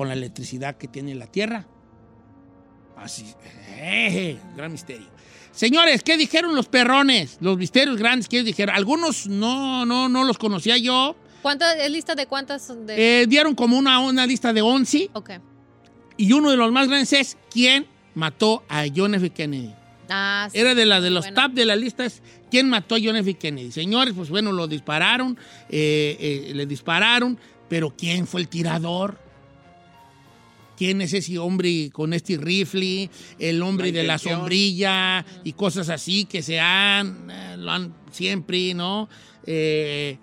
con la electricidad que tiene la Tierra. Así, eh, gran misterio. Señores, ¿qué dijeron los perrones? Los misterios grandes, ¿qué dijeron? Algunos no, no, no los conocía yo. ¿Cuántas, es lista de cuántas? De... Eh, dieron como una, una lista de 11 ok. y uno de los más grandes es ¿quién mató a John F. Kennedy? Ah, sí. Era de, la, de los Bueno. top de la lista. Es, ¿Quién mató a John F. Kennedy? Señores, pues bueno, lo dispararon, eh, eh, le dispararon, pero ¿quién fue el tirador? ¿Quién es ese hombre con este rifle? El hombre La de la sombrilla y cosas así que se han, eh, lo han siempre, ¿no? Eh,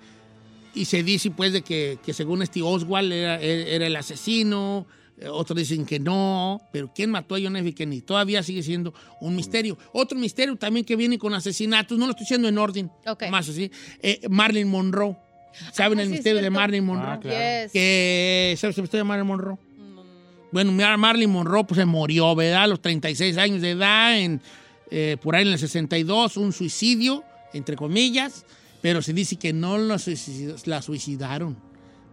y se dice pues de que, que según este Oswald era, era el asesino, eh, otros dicen que no, pero ¿quién mató a John F. Kennedy? Todavía sigue siendo un misterio. Otro misterio también que viene con asesinatos, no lo estoy diciendo en orden, Ok. más así, eh, Marilyn Monroe. ¿Saben Ah, el sí, misterio de. Marilyn Monroe? Ah, claro. Yes. Que, ¿Sabes el misterio de Marilyn Monroe? Bueno, Mar- Marilyn Monroe pues, se murió, ¿verdad? A los 36 años de edad, en, eh, por ahí en el 62, un suicidio, entre comillas, pero se dice que no la, la suicidaron.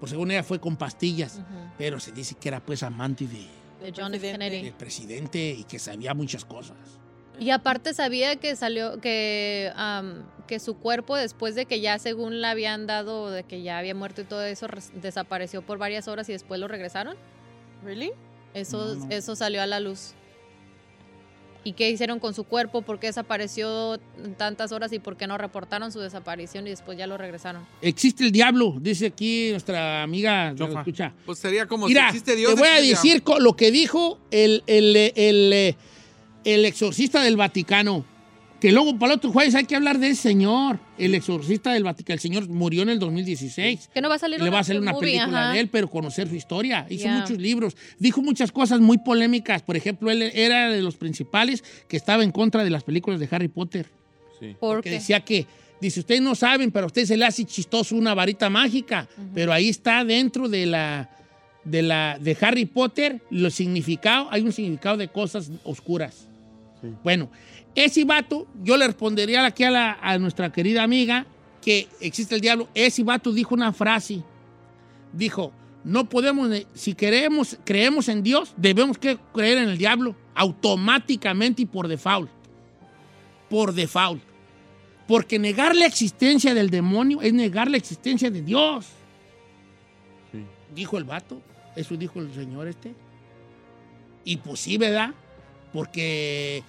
Por según ella fue con pastillas, pero se dice que era pues amante de- De John F. Kennedy. del presidente y que sabía muchas cosas. Y aparte sabía que salió, que, que su cuerpo después de que ya según le habían dado, de que ya había muerto y todo eso, desapareció por varias horas y después lo regresaron. ¿Really? Eso, No, no. eso salió a la luz. ¿Y qué hicieron con su cuerpo? ¿Por qué desapareció tantas horas y por qué no reportaron su desaparición y después ya lo regresaron? Existe el diablo, dice aquí nuestra amiga. ¿lo escucha? Pues sería como Mira, si existe Dios. te voy a decir lo que dijo el, el, el, el exorcista del Vaticano. Que luego para el otro jueves hay que hablar de ese señor, el exorcista del Vaticano. El señor murió en el 2016. Que no va a salir Le va a hacer una movie, película ajá. de él, pero conocer su historia. Hizo muchos libros. Dijo muchas cosas muy polémicas. Por ejemplo, él era de los principales que estaba en contra de las películas de Harry Potter. ¿Por Porque qué? decía que, dice, ustedes no saben, pero a usted se le hace chistoso una varita mágica. Pero ahí está dentro de la, de la, de Harry Potter, los significados, hay un significado de cosas oscuras. Bueno, ese vato, yo le respondería aquí a, la- a nuestra querida amiga que existe el diablo. Ese vato dijo una frase. Dijo, no podemos, ne- si queremos, creemos en Dios, debemos que creer en el diablo automáticamente y por default. Por default. Porque negar la existencia del demonio es negar la existencia de Dios. Dijo el vato. Eso dijo el señor este. Y pues sí, ¿verdad? Porque,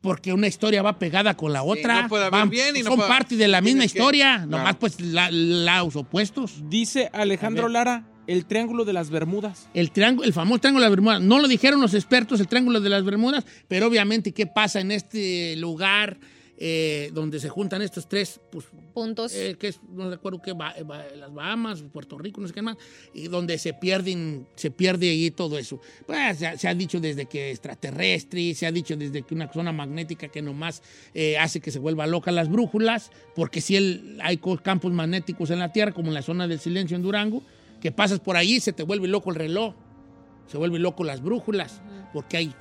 porque una historia va pegada con la otra. no puede haber Van- bien y no son puede- parte de la misma que- historia. Claro. Nomás pues la- los opuestos. Dice Alejandro. Lara, el triángulo de las Bermudas. El, triángulo, el famoso triángulo de las Bermudas. No lo dijeron los expertos, el triángulo de las Bermudas, pero obviamente, ¿qué pasa en este lugar eh, donde se juntan estos tres? Pues, Puntos. eh, que es, no recuerdo qué, Ba- Ba- las Bahamas, Puerto Rico, no sé qué más, y donde se pierden, se pierde ahí todo eso. Pues se, ha- se ha dicho desde que extraterrestre, se ha dicho desde que una zona magnética que nomás eh, hace que se vuelva loca las brújulas, porque si el, hay campos magnéticos en la Tierra, como en la zona del silencio en Durango, que pasas por ahí se te vuelve loco el reloj, se vuelve loco las brújulas, porque hay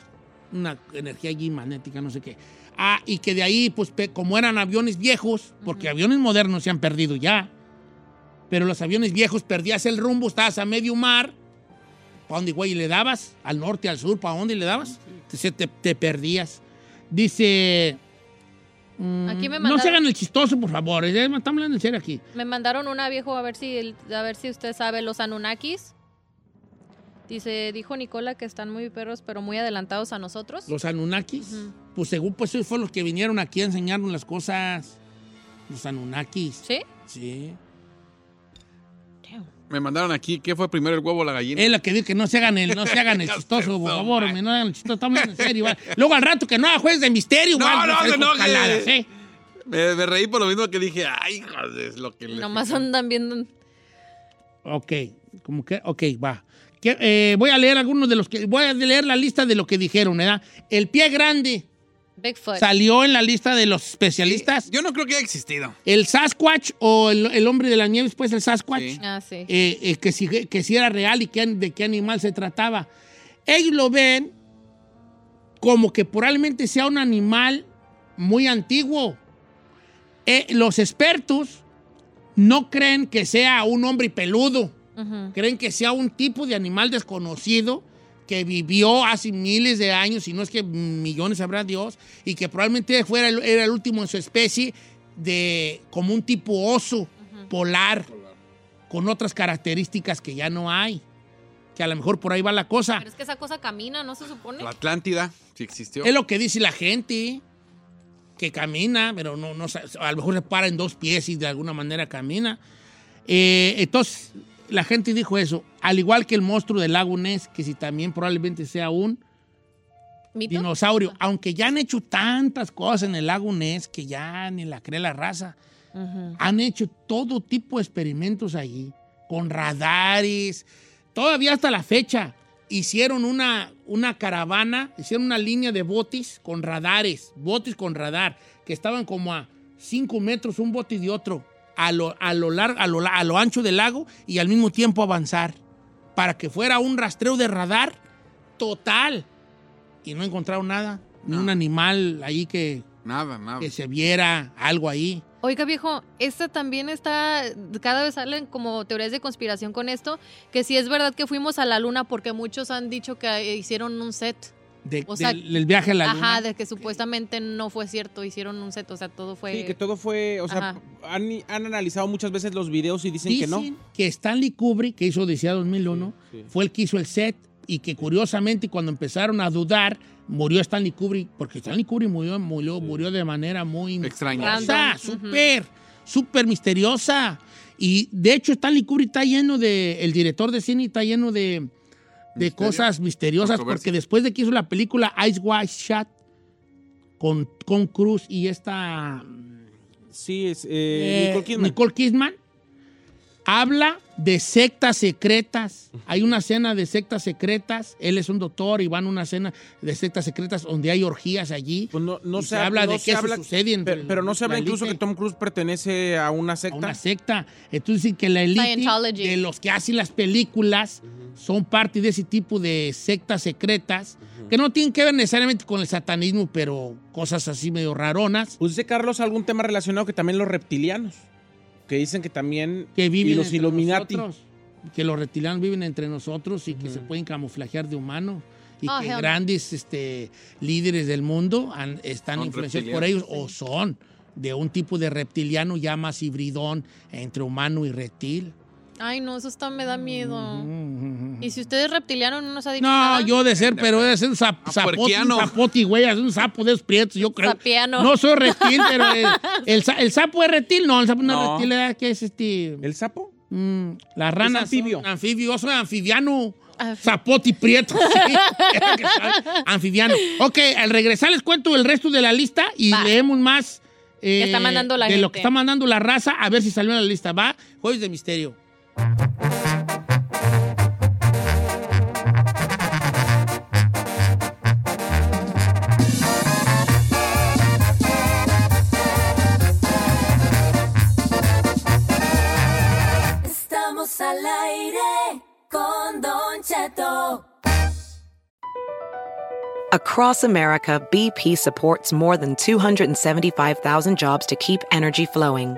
una energía allí magnética, no sé qué. Ah, y que de ahí, pues, como eran aviones viejos, porque aviones modernos se han perdido ya, pero los aviones viejos perdías el rumbo, estabas a medio mar, ¿para dónde, güey, le dabas? ¿Al norte, al sur? ¿Para dónde le dabas? Se te, te perdías. Dice... mm, Aquí me no se mandaron- hagan el chistoso, por favor. eh, Estamos hablando en serio aquí. Me mandaron una viejo a ver si a ver si usted sabe los Anunnakis. Dice, dijo Nicola que están muy perros, pero muy adelantados a nosotros. Los Anunnakis. Pues según pues ellos fueron los que vinieron aquí a enseñarnos las cosas. Los Anunnakis. ¿Sí? Sí. Me mandaron aquí, ¿qué fue primero el huevo o la gallina? Es la que digo que no se hagan el, no se hagan <laughs> el chistoso, por favor, hombre, no hagan el chistoso, estamos en serio. ¿vale? Luego al rato que no haga jueces de misterio, No, no, no, que- caladas, ¿eh? Me, me reí por lo mismo que dije, ay, joder, es lo que le... Nomás andan viendo. Ok, como que, ok, va. Que, eh, voy a leer algunos de los que, voy a leer la lista de lo que dijeron, ¿verdad? El pie grande Bigfoot. salió en la lista de los especialistas. Yo no creo que haya existido. El Sasquatch o el, el hombre de la nieve, pues el Sasquatch. Sí. Ah, sí. eh, eh, que, si, que si era real y que, de qué animal se trataba. Ellos lo ven como que probablemente sea un animal muy antiguo. Eh, los expertos no creen que sea un hombre peludo, Creen que sea un tipo de animal desconocido que vivió hace miles de años, si no es que millones habrá Dios, y que probablemente fuera el- era el último en su especie de como un tipo oso polar con otras características que ya no hay. Que a lo mejor por ahí va la cosa. Pero es que esa cosa camina, ¿no se supone? La Atlántida, sí existió. Es lo que dice la gente, que camina, pero no, no a lo mejor se para en dos pies y de alguna manera camina. Eh, entonces, la gente dijo eso, al igual que el monstruo del lago Ness, que si también probablemente sea un ¿Mito? dinosaurio, aunque ya han hecho tantas cosas en el lago Ness que ya ni la cree la raza. Han hecho todo tipo de experimentos allí, con radares. Todavía hasta la fecha hicieron una, una caravana, hicieron una línea de botes con radares, botes con radar, que estaban como a 5 metros un bote de otro, a lo, a, lo lar- a, lo, a lo ancho del lago y al mismo tiempo avanzar, para que fuera un rastreo de radar total. Y no encontraron nada, ni un animal ahí que, Nada, nada. que se viera algo ahí. Oiga, viejo, esta también está, cada vez salen como teorías de conspiración con esto, que si es verdad que fuimos a la luna porque muchos han dicho que hicieron un set. De- O sea, del, del viaje a la luna. Ajá, de que supuestamente no fue cierto, hicieron un set, o sea, todo fue... Sí, que todo fue, o sea, Ajá. han, han analizado muchas veces los videos y dicen, que no. Que Stanley Kubrick, que hizo Odisea 2001, Sí, sí. fue el que hizo el set y que curiosamente cuando empezaron a dudar, murió Stanley Kubrick, porque Stanley Kubrick murió, murió, murió de manera muy Extraña. súper, súper misteriosa. Y de hecho Stanley Kubrick está lleno de, el director de cine está lleno de, de Misterio. cosas misteriosas, porque después de que hizo la película Ice White Shot con, con Cruz y esta Sí, es eh, eh, Nicole Kidman. Nicole Kidman, habla de sectas secretas. Hay una cena de sectas secretas. Él es un doctor y van a una cena de sectas secretas donde hay orgías allí. Pues no, no Y se, se hab- habla no de se habla- sucede entre Pero, pero no se habla la incluso que. Tom Cruise pertenece a una a secta. una secta. Entonces dicen que la élite Scientology. de los que hacen las películas son parte de ese tipo de sectas secretas que no tienen que ver necesariamente con el satanismo, pero cosas así medio raronas. Pues dice Carlos algún tema relacionado que también los reptilianos. Que dicen que también. que viven y los entre Illuminati. nosotros, que los reptilianos viven entre nosotros y que se pueden camuflajear de humano y Oh, que hell grandes este, líderes del mundo han- están Son influenciados por ellos o son de un tipo de reptiliano ya más hibridón entre humano y reptil. Ay, no, eso está, me da miedo. Mm. Y si usted es reptiliano, no nos ha dicho No, nada. yo de ser, pero de ser un zap, Ah, zapote, un zapote, güey, es un sapo de esos prietos, yo creo. Sapiano. No soy reptil, pero el, <laughs> el sa- el sapo es reptil, no, el sapo no, es reptil. ¿qué es este? ¿El sapo? Mm, las ranas anfibio. son anfibio, yo soy anfibiano. Anfi- Zapote y prieto. sí. <laughs> Anfibiano. Ok, al regresar les cuento el resto de la lista y Va. leemos más eh, Que está mandando la de lo que está mandando la raza, a ver si salió en la lista. Va, Jueves de Misterio. Across America, BP supports more than 275,000 jobs to keep energy flowing.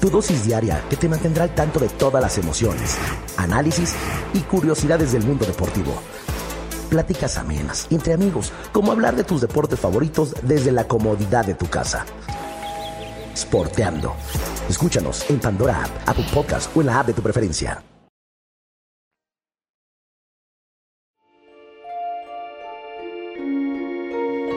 Tu dosis diaria que te mantendrá al tanto de todas las emociones, análisis y curiosidades del mundo deportivo. Pláticas amenas entre amigos, como hablar de tus deportes favoritos desde la comodidad de tu casa. Sporteando. Escúchanos en Pandora App, Apple Podcast o en la app de tu preferencia.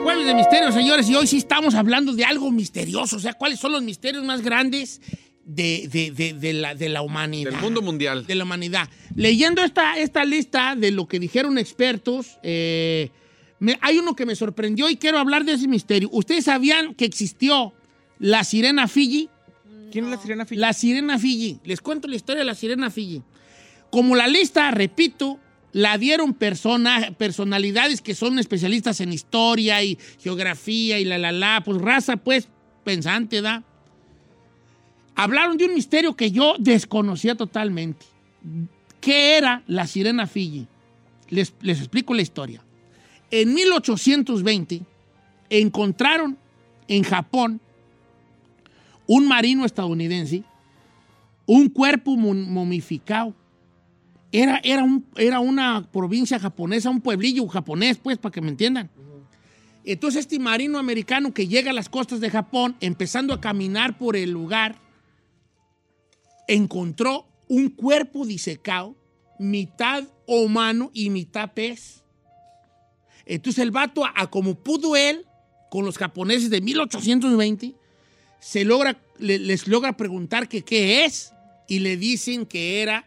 Jueves de Misterio, señores, y hoy sí estamos hablando de algo misterioso. O sea, ¿cuáles son los misterios más grandes de, de- de- de la, de la humanidad? Del mundo mundial. de la humanidad. Leyendo esta, esta lista de lo que dijeron expertos, eh, me- hay uno que me sorprendió y quiero hablar de ese misterio. ¿Ustedes sabían que existió la sirena Fiji? ¿Quién es la sirena Fiji? La sirena Fiji. Les cuento la historia de la sirena Fiji. Como la lista, repito, la dieron persona, personalidades que son especialistas en historia y geografía y la, la, la, pues raza, pues, pensante, ¿da? Hablaron de un misterio que yo desconocía totalmente. ¿Qué era la sirena Fiji? Les, les explico la historia. En 1820 encontraron en Japón un marino estadounidense un cuerpo mo- momificado. Era, era, un- era una provincia japonesa, un pueblillo japonés, pues, para que me entiendan. Entonces este marino americano que llega a las costas de Japón, empezando a caminar por el lugar, encontró un cuerpo disecado, mitad humano y mitad pez. Entonces el vato, a, a como pudo él, con los japoneses de 1820, se logra, le- les logra preguntar que qué es y le dicen que era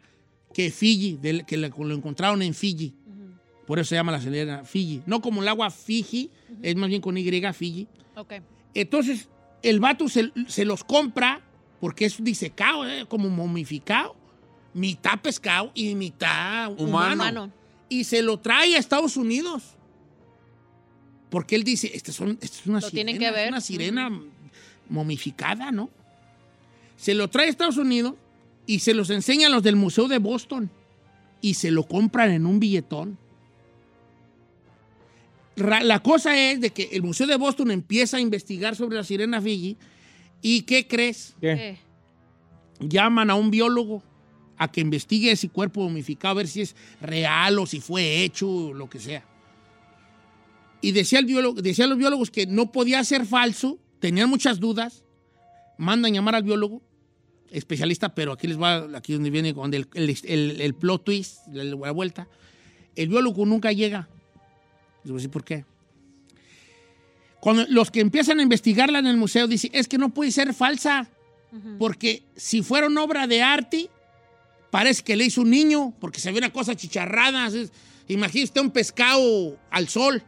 que Fiji, del- que lo, encontraron en Fiji. Por eso se llama la sirena Fiji. No como el agua Fiji, es más bien con Y, Fiji. Ok. Entonces, el vato se, se los compra porque es disecado, ¿eh? como momificado. Mitad pescado y mitad humano. Humano. Y se lo trae a Estados Unidos. Porque él dice, esta es, un- esta es una Lo sirena, que es ver. una sirena momificada, ¿no? Se lo trae a Estados Unidos y se los enseña a los del Museo de Boston. Y se lo compran en un billetón. la cosa es de que el Museo de Boston empieza a investigar sobre la sirena Fiji y ¿qué crees? ¿Qué? Llaman a un biólogo a que investigue ese cuerpo momificado, a ver si es real o si fue hecho, o lo que sea. Y decía el biólogo, decían los biólogos que no podía ser falso, tenían muchas dudas, mandan llamar al biólogo, especialista, pero aquí les va, aquí es donde viene donde el, el, el- el plot twist, la, la vuelta. El biólogo nunca llega. Les voy a decir por qué. Cuando los que empiezan a investigarla en el museo dicen, es que no puede ser falsa, porque si fuera una obra de arte, parece que le hizo un niño, porque se ve una cosa chicharrada. es- Imagínese usted un pescado al sol.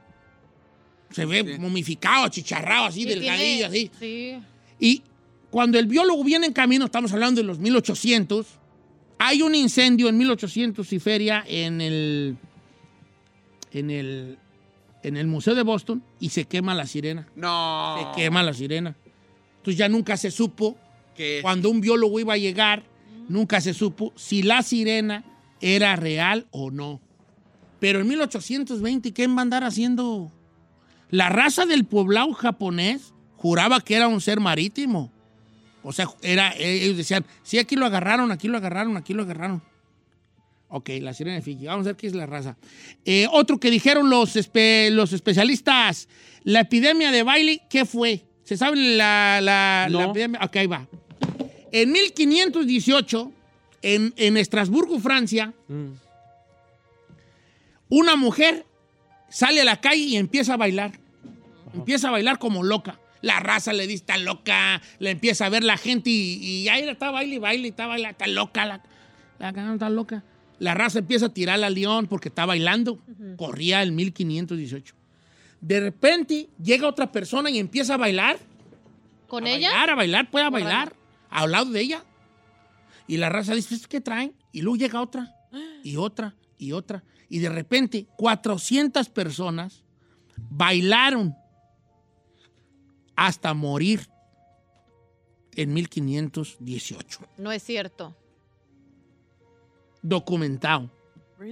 Se ve momificado, achicharrado, así, delgadillo, tiene- así. Sí. Y cuando el biólogo viene en camino, estamos hablando de los 1800, hay un incendio en 1800 y feria en el, en el, en el Museo de Boston y se quema la sirena. No. Se quema la sirena. Entonces ya nunca se supo, ¿Qué? cuando un biólogo iba a llegar, nunca se supo si la sirena era real o no. Pero en 1820, ¿qué va a andar haciendo? La raza del poblado japonés juraba que era un ser marítimo. O sea, era, ellos decían, sí, aquí lo agarraron, aquí lo agarraron, aquí lo agarraron. Ok, la sirena de Fiji. Vamos a ver qué es la raza. Eh, otro que dijeron los, espe- los especialistas, la epidemia de baile, ¿qué fue? ¿Se sabe la, la, epidemia? Ok, ahí va. En 1518, en, en Estrasburgo, Francia, una mujer sale a la calle y empieza a bailar. Empieza a bailar como loca. La raza le dice, está loca. Le empieza a ver la gente y, y ahí está baile y baile, está baila, está loca. La, la está loca. La raza empieza a tirar al león porque está bailando. Corría el 1518. De repente llega otra persona y empieza a bailar. ¿Con a ella? Bailar, a bailar, puede bailar. Al lado de ella. Y la raza dice, "¿Esto ¿qué traen? Y luego llega otra, y otra, y otra. Y de repente, 400 personas bailaron hasta morir en 1518. No es cierto. Documentado.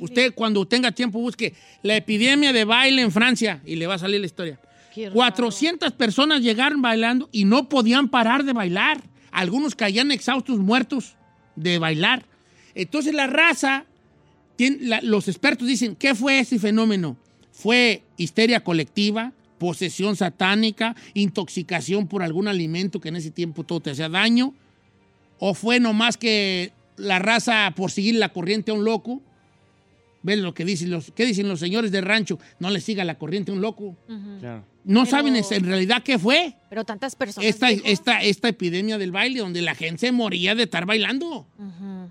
Usted cuando tenga tiempo busque la epidemia de baile en Francia y le va a salir la historia. Qué raro. 400 personas llegaron bailando y no podían parar de bailar. Algunos caían exhaustos, muertos de bailar. Entonces la raza, los expertos dicen, ¿qué fue ese fenómeno? ¿Fue histeria colectiva, posesión satánica, intoxicación por algún alimento que en ese tiempo todo te hacía daño? ¿O fue nomás que la raza, por seguir la corriente a un loco, ¿ves lo que dicen los, qué dicen los señores de rancho? No le siga la corriente a un loco. No Pero- saben en realidad qué fue Pero tantas personas. esta, dijo. esta, esta epidemia del baile, donde la gente se moría de estar bailando.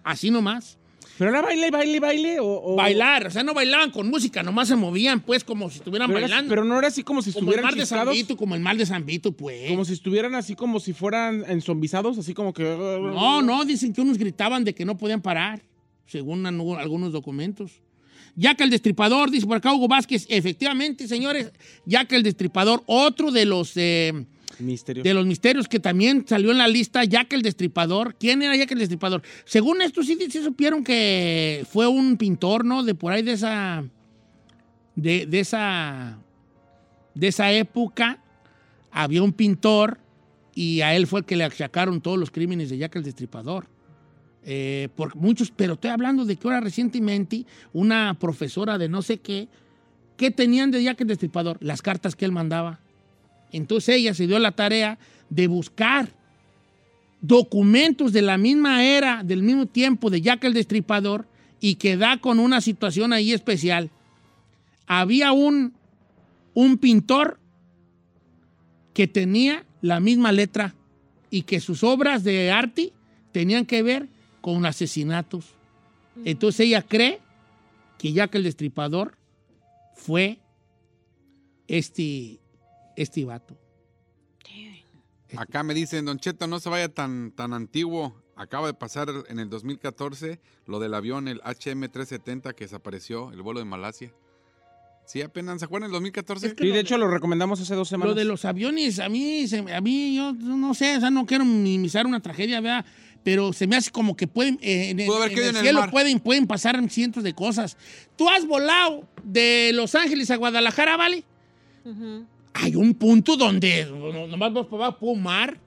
Así nomás. ¿Pero era baile, baile, baile? O, o- Bailar, o sea, no bailaban con música, nomás se movían, pues, como si estuvieran pero, era- bailando. pero no era así como si como el estuvieran mar de San Vito, como el mar de San Vito, pues. Como si estuvieran así como si fueran enzombizados, así como que... No, no, dicen que unos gritaban de que no podían parar, según algunos documentos. Jack el Destripador, dice por acá Hugo Vázquez, efectivamente, señores, Jack el Destripador, otro de los, eh, Misterio. de los misterios que también salió en la lista, Jack el Destripador. ¿Quién era Jack el Destripador? Según esto, sí supieron que fue un pintor, ¿no? De por ahí de esa, de, de esa, de esa época, había un pintor y a él fue el que le achacaron todos los crímenes de Jack el Destripador. Eh, por muchos, pero estoy hablando de que ahora recientemente una profesora de no sé qué, ¿qué tenían de Jack el Destripador? Las cartas que él mandaba. Entonces ella se dio la tarea de buscar documentos de la misma era, del mismo tiempo de Jack el Destripador y que da con una situación ahí especial. Había un, un pintor que tenía la misma letra y que sus obras de arte tenían que ver con asesinatos. Entonces ella cree que Jack el Destripador fue este, este vato. Acá me dicen, Don Cheto, no se vaya tan, tan antiguo. Acaba de pasar en el 2014 lo del avión, el HM370 que desapareció, el vuelo de Malasia. Sí, apenas se acuerdan en el 2014. Sí, de hecho lo recomendamos hace dos semanas. Lo de los aviones, a mí, se- a mí yo no sé, o sea, no quiero minimizar una tragedia, ¿verdad? Pero se me hace como que pueden, eh, en, Pudo haber en caído el en el cielo mar. pueden, pueden pasar cientos de cosas. Tú has volado de Los Ángeles a Guadalajara, ¿vale? Hay un punto donde no- nomás vas para abajo, puro mar.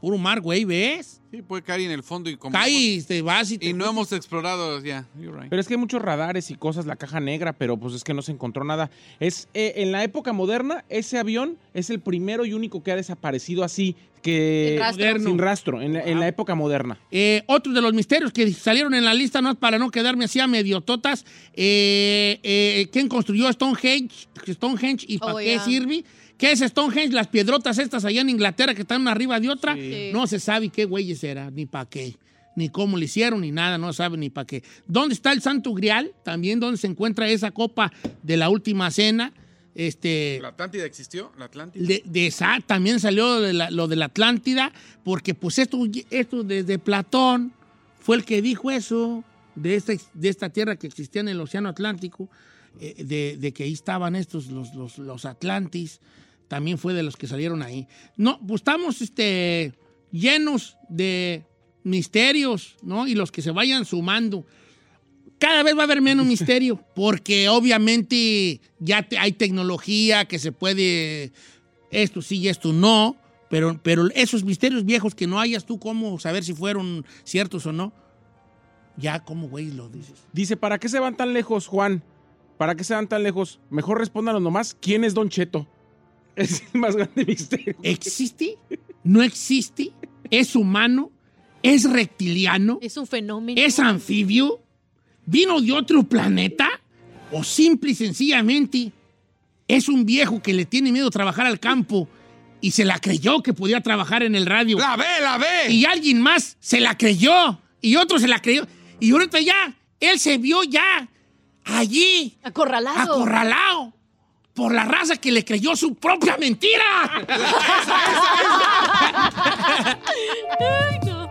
Puro mar, güey, ¿ves? Sí, puede caer en el fondo y como. Cae y te vas y te Y no hemos explorado, ya. you're right. Pero es que hay muchos radares y cosas, la caja negra, pero pues es que no se encontró nada. Es eh, en la época moderna, ese avión es el primero y único que ha desaparecido así, que Sin rastro. Moderno. sin rastro, en la, en la época moderna. Eh, otro de los misterios que salieron en la lista, no para no quedarme así a medio totas, eh, eh, ¿quién construyó Stonehenge? Stonehenge y para Oh, qué ya. sirve? ¿Qué es Stonehenge? Las piedrotas estas allá en Inglaterra que están una arriba de otra. Sí. No se sabe qué güeyes era, ni para qué, ni cómo le hicieron, ni nada, no se sabe ni para qué. ¿Dónde está el Santo Grial? También donde se encuentra esa copa de la última cena. Este, ¿La Atlántida existió? ¿La Atlántida? de, de esa también salió de la- lo de la Atlántida, porque pues esto, esto desde Platón fue el que dijo eso, de esta, de esta tierra que existía en el Océano Atlántico, eh, de, de que ahí estaban estos, los, los, los Atlantis, también fue de los que salieron ahí. No, pues estamos este, llenos de misterios, ¿no? Y los que se vayan sumando cada vez va a haber menos <laughs> misterio, porque obviamente ya te- hay tecnología que se puede, esto sí y esto no, pero, pero esos misterios viejos que no hayas tú cómo saber si fueron ciertos o no, ya como güey lo dices. Dice, ¿para qué se van tan lejos, Juan? ¿Para qué se van tan lejos? Mejor respóndanos nomás, ¿quién es Don Cheto? Es el más grande <laughs> misterio. ¿Existe? ¿No existe? ¿Es humano? ¿Es reptiliano? Es un fenómeno. ¿Es anfibio? ¿Vino de otro planeta? ¿O simple y sencillamente es un viejo que le tiene miedo a trabajar al campo y se la creyó que podía trabajar en el radio? ¡La ve, la ve! Y alguien más se la creyó y otro se la creyó. Y ahorita ya, él se vio ya allí, Acorralado. acorralado, por la raza que le creyó su propia mentira. Ay, no.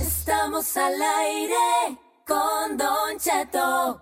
Estamos al aire con Don Cheto.